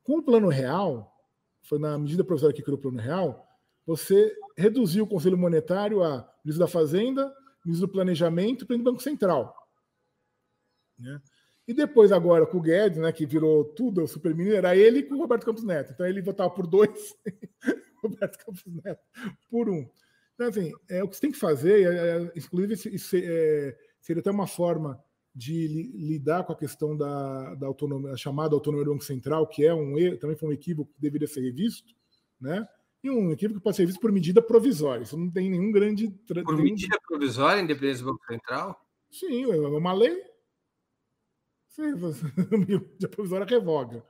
Com o plano real, foi na medida provisória que criou o plano real, você reduziu o Conselho Monetário a ministro da Fazenda, ministro do Planejamento e presidente do Banco Central. Né? E depois, agora, com o Guedes, né, que virou tudo, o super era ele com o Roberto Campos Neto. Então ele votava por dois, Roberto Campos Neto por um. Então, assim, é, o que você tem que fazer, é, é, inclusive, isso, é, seria até uma forma de li, lidar com a questão da, da autonomia, chamada autonomia do Banco Central, que é um também foi um equívoco que deveria ser revisto, né? E um equívoco que pode ser revisto por medida provisória. Isso não tem nenhum grande. Por medida provisória, independência do Banco Central? Sim, é uma lei medida provisória revoga.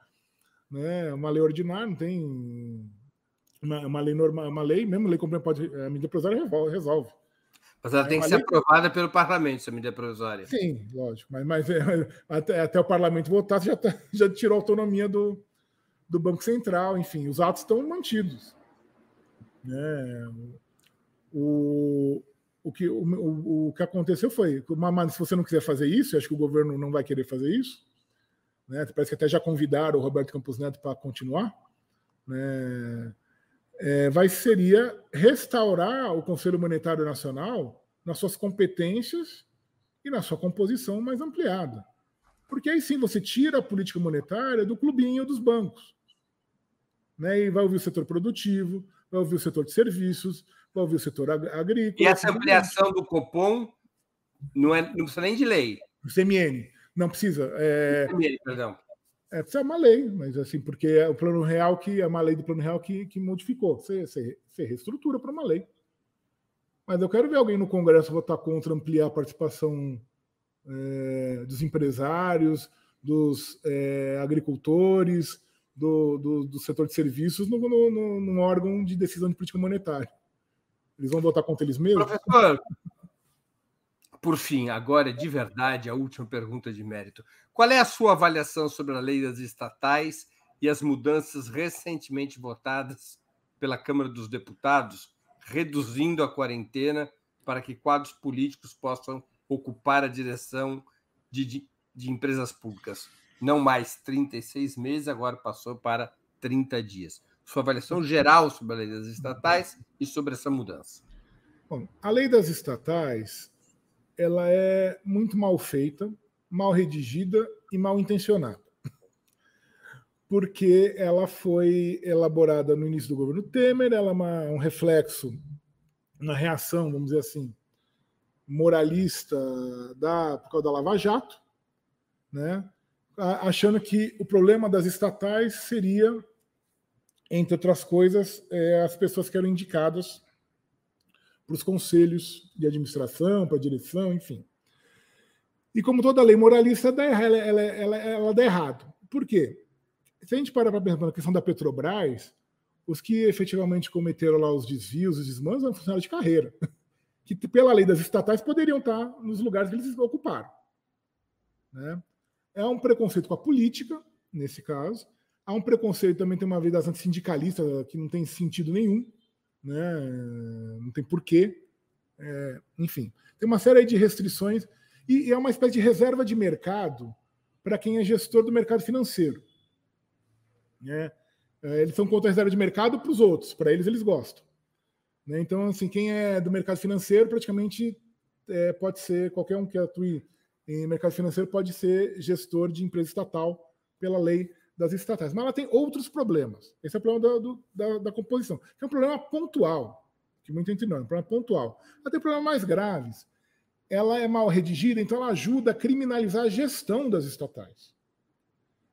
Né? Uma lei ordinária não tem. Uma, uma lei normal, uma lei, mesmo lei complementar, pode. A medida provisória resolve. Mas ela é tem que ser lei... aprovada pelo parlamento, essa medida provisória. Sim, lógico. Mas, mas é, até, até o parlamento votar, já, tá, já tirou a autonomia do, do Banco Central, enfim, os atos estão mantidos. Né? O, o que, o, o, o, que aconteceu foi, se você não quiser fazer isso, acho que o governo não vai querer fazer isso, né? parece que até já convidaram o Roberto Campos Neto para continuar, né? É, vai seria restaurar o Conselho Monetário Nacional nas suas competências e na sua composição mais ampliada. Porque aí sim você tira a política monetária do clubinho dos bancos. Né? E vai ouvir o setor produtivo, vai ouvir o setor de serviços, vai ouvir o setor agrícola. E essa ampliação do Copom não, é, não precisa nem de lei. O CMN. Não precisa. É... CMN, perdão. É, precisa uma lei, mas assim, porque é o plano real que é uma lei do plano real que, que modificou. Você, você, você reestrutura para uma lei. Mas eu quero ver alguém no Congresso votar contra ampliar a participação é, dos empresários, dos é, agricultores, do, do, do, setor de serviços no, no, no, num órgão de decisão de política monetária. Eles vão votar contra eles mesmos? Professor, por fim, agora de verdade, a última pergunta de mérito. Qual é a sua avaliação sobre a lei das estatais e as mudanças recentemente votadas pela Câmara dos Deputados, reduzindo a quarentena para que quadros políticos possam ocupar a direção de, de, de empresas públicas? Não mais 36 meses, agora passou para 30 dias sua avaliação geral sobre a lei das estatais e sobre essa mudança. Bom, a lei das estatais ela é muito mal feita, mal redigida e mal intencionada. Porque ela foi elaborada no início do governo Temer, ela é uma, um reflexo, uma reação, vamos dizer assim, moralista da, por causa da Lava Jato, né? achando que o problema das estatais seria entre outras coisas, é, as pessoas que eram indicadas para os conselhos de administração, para a direção, enfim. E como toda lei moralista, ela, ela, ela, ela dá errado. Por quê? Se a gente parar para pensar na questão da Petrobras, os que efetivamente cometeram lá os desvios, os desmandos, eram funcionários de carreira, que pela lei das estatais poderiam estar nos lugares que eles ocuparam. Né? É um preconceito com a política, nesse caso. Há um preconceito também, tem uma vida sindicalista que não tem sentido nenhum, né? não tem porquê. É, enfim, tem uma série de restrições e, é uma espécie de reserva de mercado para quem é gestor do mercado financeiro. Né? É, eles são contra a reserva de mercado para os outros, para eles eles gostam. Né? Então, assim, quem é do mercado financeiro praticamente é, pode ser qualquer um que atue em mercado financeiro pode ser gestor de empresa estatal pela lei das estatais. Mas ela tem outros problemas. Esse é o problema da, do, da, da composição, que é um problema pontual, que muita gente não, é um problema pontual. Ela tem problemas mais graves. Ela é mal redigida, então ela ajuda a criminalizar a gestão das estatais.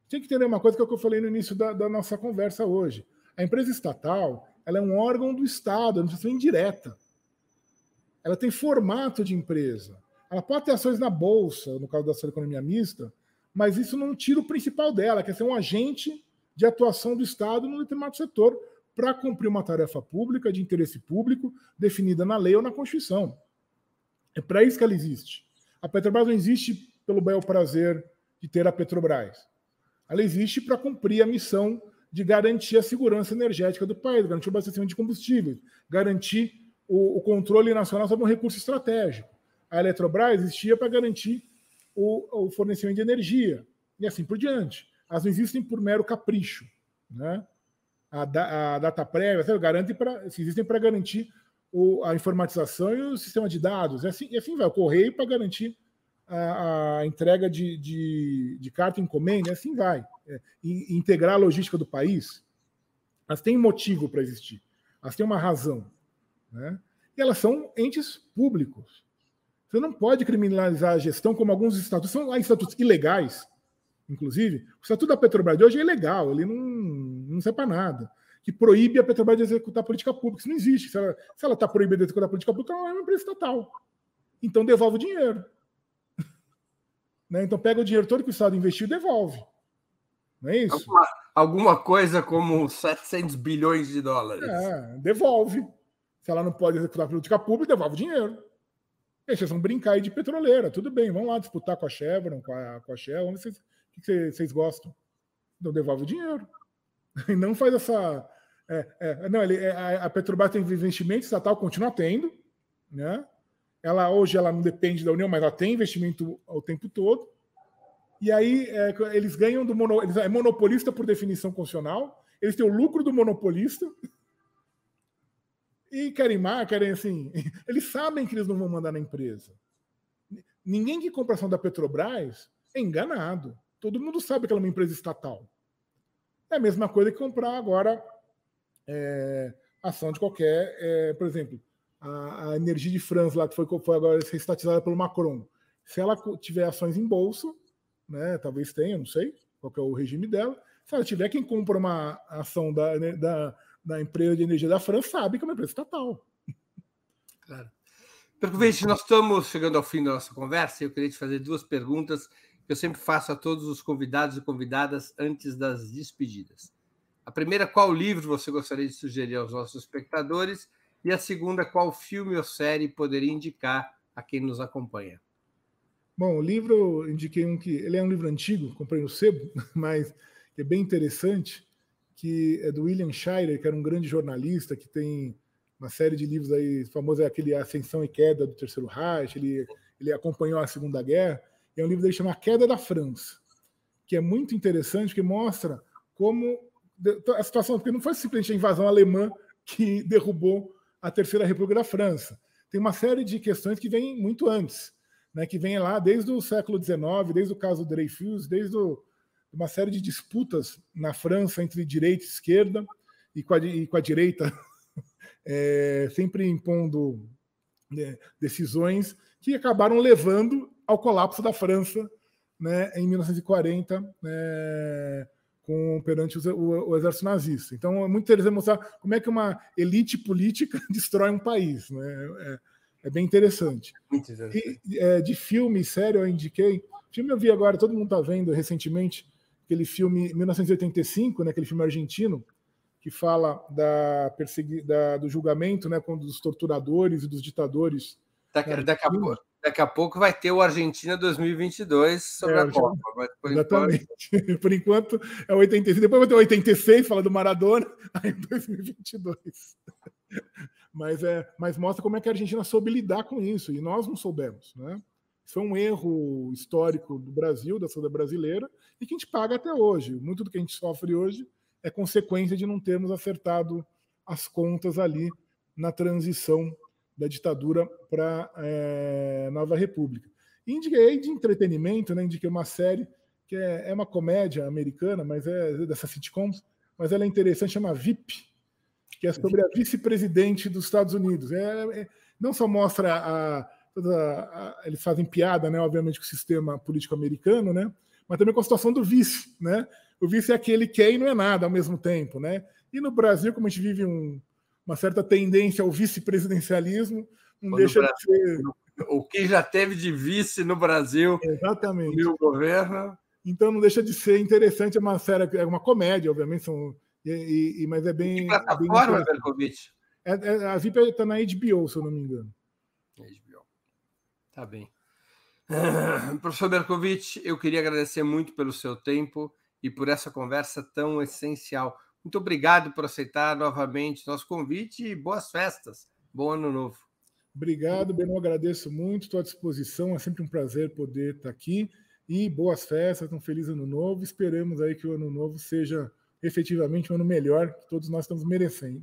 Tem que entender uma coisa que é que eu falei no início da, da nossa conversa hoje. A empresa estatal ela é um órgão do Estado, administração indireta. Ela tem formato de empresa. Ela pode ter ações na bolsa, no caso da sua economia mista, mas isso não tira o principal dela, que é ser um agente de atuação do Estado num determinado setor para cumprir uma tarefa pública, de interesse público, definida na lei ou na Constituição. É para isso que ela existe. A Petrobras não existe pelo bel prazer de ter a Petrobras. Ela existe para cumprir a missão de garantir a segurança energética do país, garantir o abastecimento de combustíveis, garantir o, o controle nacional sobre um recurso estratégico a Eletrobras existia para garantir o, o, fornecimento de energia e assim por diante. Elas não existem por mero capricho. Né? A, da, a data prévia garante pra, existem para garantir o, a informatização e o sistema de dados. E assim, e assim vai, o correio para garantir a, a entrega de, de, de, carta encomenda, e assim vai. É, e, integrar a logística do país. Elas têm motivo para existir, elas têm uma razão. Né? E elas são entes públicos. Você não pode criminalizar a gestão como alguns estatutos. São estatutos ilegais, inclusive. O estatuto da Petrobras de hoje é ilegal, ele não, não serve para nada. Que proíbe a Petrobras de executar política pública. Isso não existe. Se ela está proibida de executar política pública, ela é uma empresa estatal. Então devolve o dinheiro. né? Então pega o dinheiro todo que o Estado investiu e devolve. Não é isso? Alguma, alguma coisa como 700 bilhões de dólares. É, devolve. Se ela não pode executar política pública, devolve o dinheiro. Vocês vão brincar aí de petroleira, tudo bem, vamos lá disputar com a Chevron, com a, com a Shell, ver o que vocês, vocês gostam. Então devolve o dinheiro. E não faz essa. É, é, não, ele, é, a Petrobras tem investimento estatal, continua tendo, né? Ela hoje ela não depende da União, mas ela tem investimento o tempo todo. E aí é, eles ganham do mono, eles é monopolista por definição constitucional, eles têm o lucro do monopolista e querem mais, querem assim. Eles sabem que eles não vão mandar na empresa. Ninguém que compra ação da Petrobras é enganado. Todo mundo sabe que ela é uma empresa estatal. É a mesma coisa que comprar agora é, ação de qualquer, é, por exemplo, a, a, Energia de França, lá que foi, foi agora estatizada pelo Macron. Se ela tiver ações em bolsa, né, talvez tenha, não sei qual é o regime dela. Se ela tiver quem compra uma ação da, da, da empresa de energia da França sabe que é uma empresa estatal. Claro. Percovete, nós estamos chegando ao fim da nossa conversa e eu queria te fazer duas perguntas que eu sempre faço a todos os convidados e convidadas antes das despedidas. A primeira, qual livro você gostaria de sugerir aos nossos espectadores? E a segunda, qual filme ou série poderia indicar a quem nos acompanha? Bom, o livro, eu indiquei um que. Ele é um livro antigo, comprei no sebo, mas é bem interessante que é do William Shirer, que era um grande jornalista, que tem uma série de livros aí, famoso é aquele Ascensão e Queda do Terceiro Reich, ele, ele acompanhou a Segunda Guerra, é um livro dele chamado Queda da França, que é muito interessante, que mostra como a situação, porque não foi simplesmente a invasão alemã que derrubou a Terceira República da França. Tem uma série de questões que vêm muito antes, né, que vem lá desde o século XIX, desde o caso Dreyfus, desde o, uma série de disputas na França entre direita e esquerda, e com a, e com a direita é, sempre impondo né, decisões que acabaram levando ao colapso da França né, em 1940, né, com, perante o, o, o, exército nazista. Então é muito interessante mostrar como é que uma elite política destrói um país. Né? É, é bem interessante. E, é, de filme, sério, eu indiquei. Filme eu vi agora, todo mundo está vendo recentemente, aquele filme 1985, né, aquele filme argentino, que fala da, persegui da do julgamento né, dos torturadores e dos ditadores. Daqui, daqui, a pouco, daqui a pouco vai ter o Argentina 2022 sobre é, a Copa. Por exatamente. Enquanto... por enquanto é 85. Depois vai ter 86, fala do Maradona, aí 2022. mas, é, mas mostra como é que a Argentina soube lidar com isso, e nós não soubemos. Né? Isso é um erro histórico do Brasil, da sociedade brasileira, e que a gente paga até hoje. Muito do que a gente sofre hoje é consequência de não termos acertado as contas ali na transição da ditadura para é, nova república. Indiquei de entretenimento, né, indiquei uma série que é, é uma comédia americana, mas é dessa sitcoms, mas ela é interessante, chama VIP, que é sobre a vice-presidente dos Estados Unidos. É, é, não só mostra a, a, a, eles fazem piada, né, obviamente, com o sistema político americano, né, mas também com a situação do vice, né? O vice é aquele que é e não é nada ao mesmo tempo, né? E no Brasil, como a gente vive um, uma certa tendência ao vice-presidencialismo, não Quando deixa Brasil, de ser. O que já teve de vice no Brasil Exatamente. o governo. Então não deixa de ser interessante, é uma série, é uma comédia, obviamente, são, e, e, mas é bem. Que plataforma, Berkovitch? É, é, a VIP está na HBO, se eu não me engano. Tá bem. Professor Berkovitch, eu queria agradecer muito pelo seu tempo e por essa conversa tão essencial. Muito obrigado por aceitar novamente nosso convite e boas festas. Bom ano novo. Obrigado, Beno. Agradeço muito, estou à disposição. É sempre um prazer poder estar aqui. E boas festas, um feliz ano novo. Esperamos aí que o ano novo seja efetivamente um ano melhor que todos nós estamos merecendo.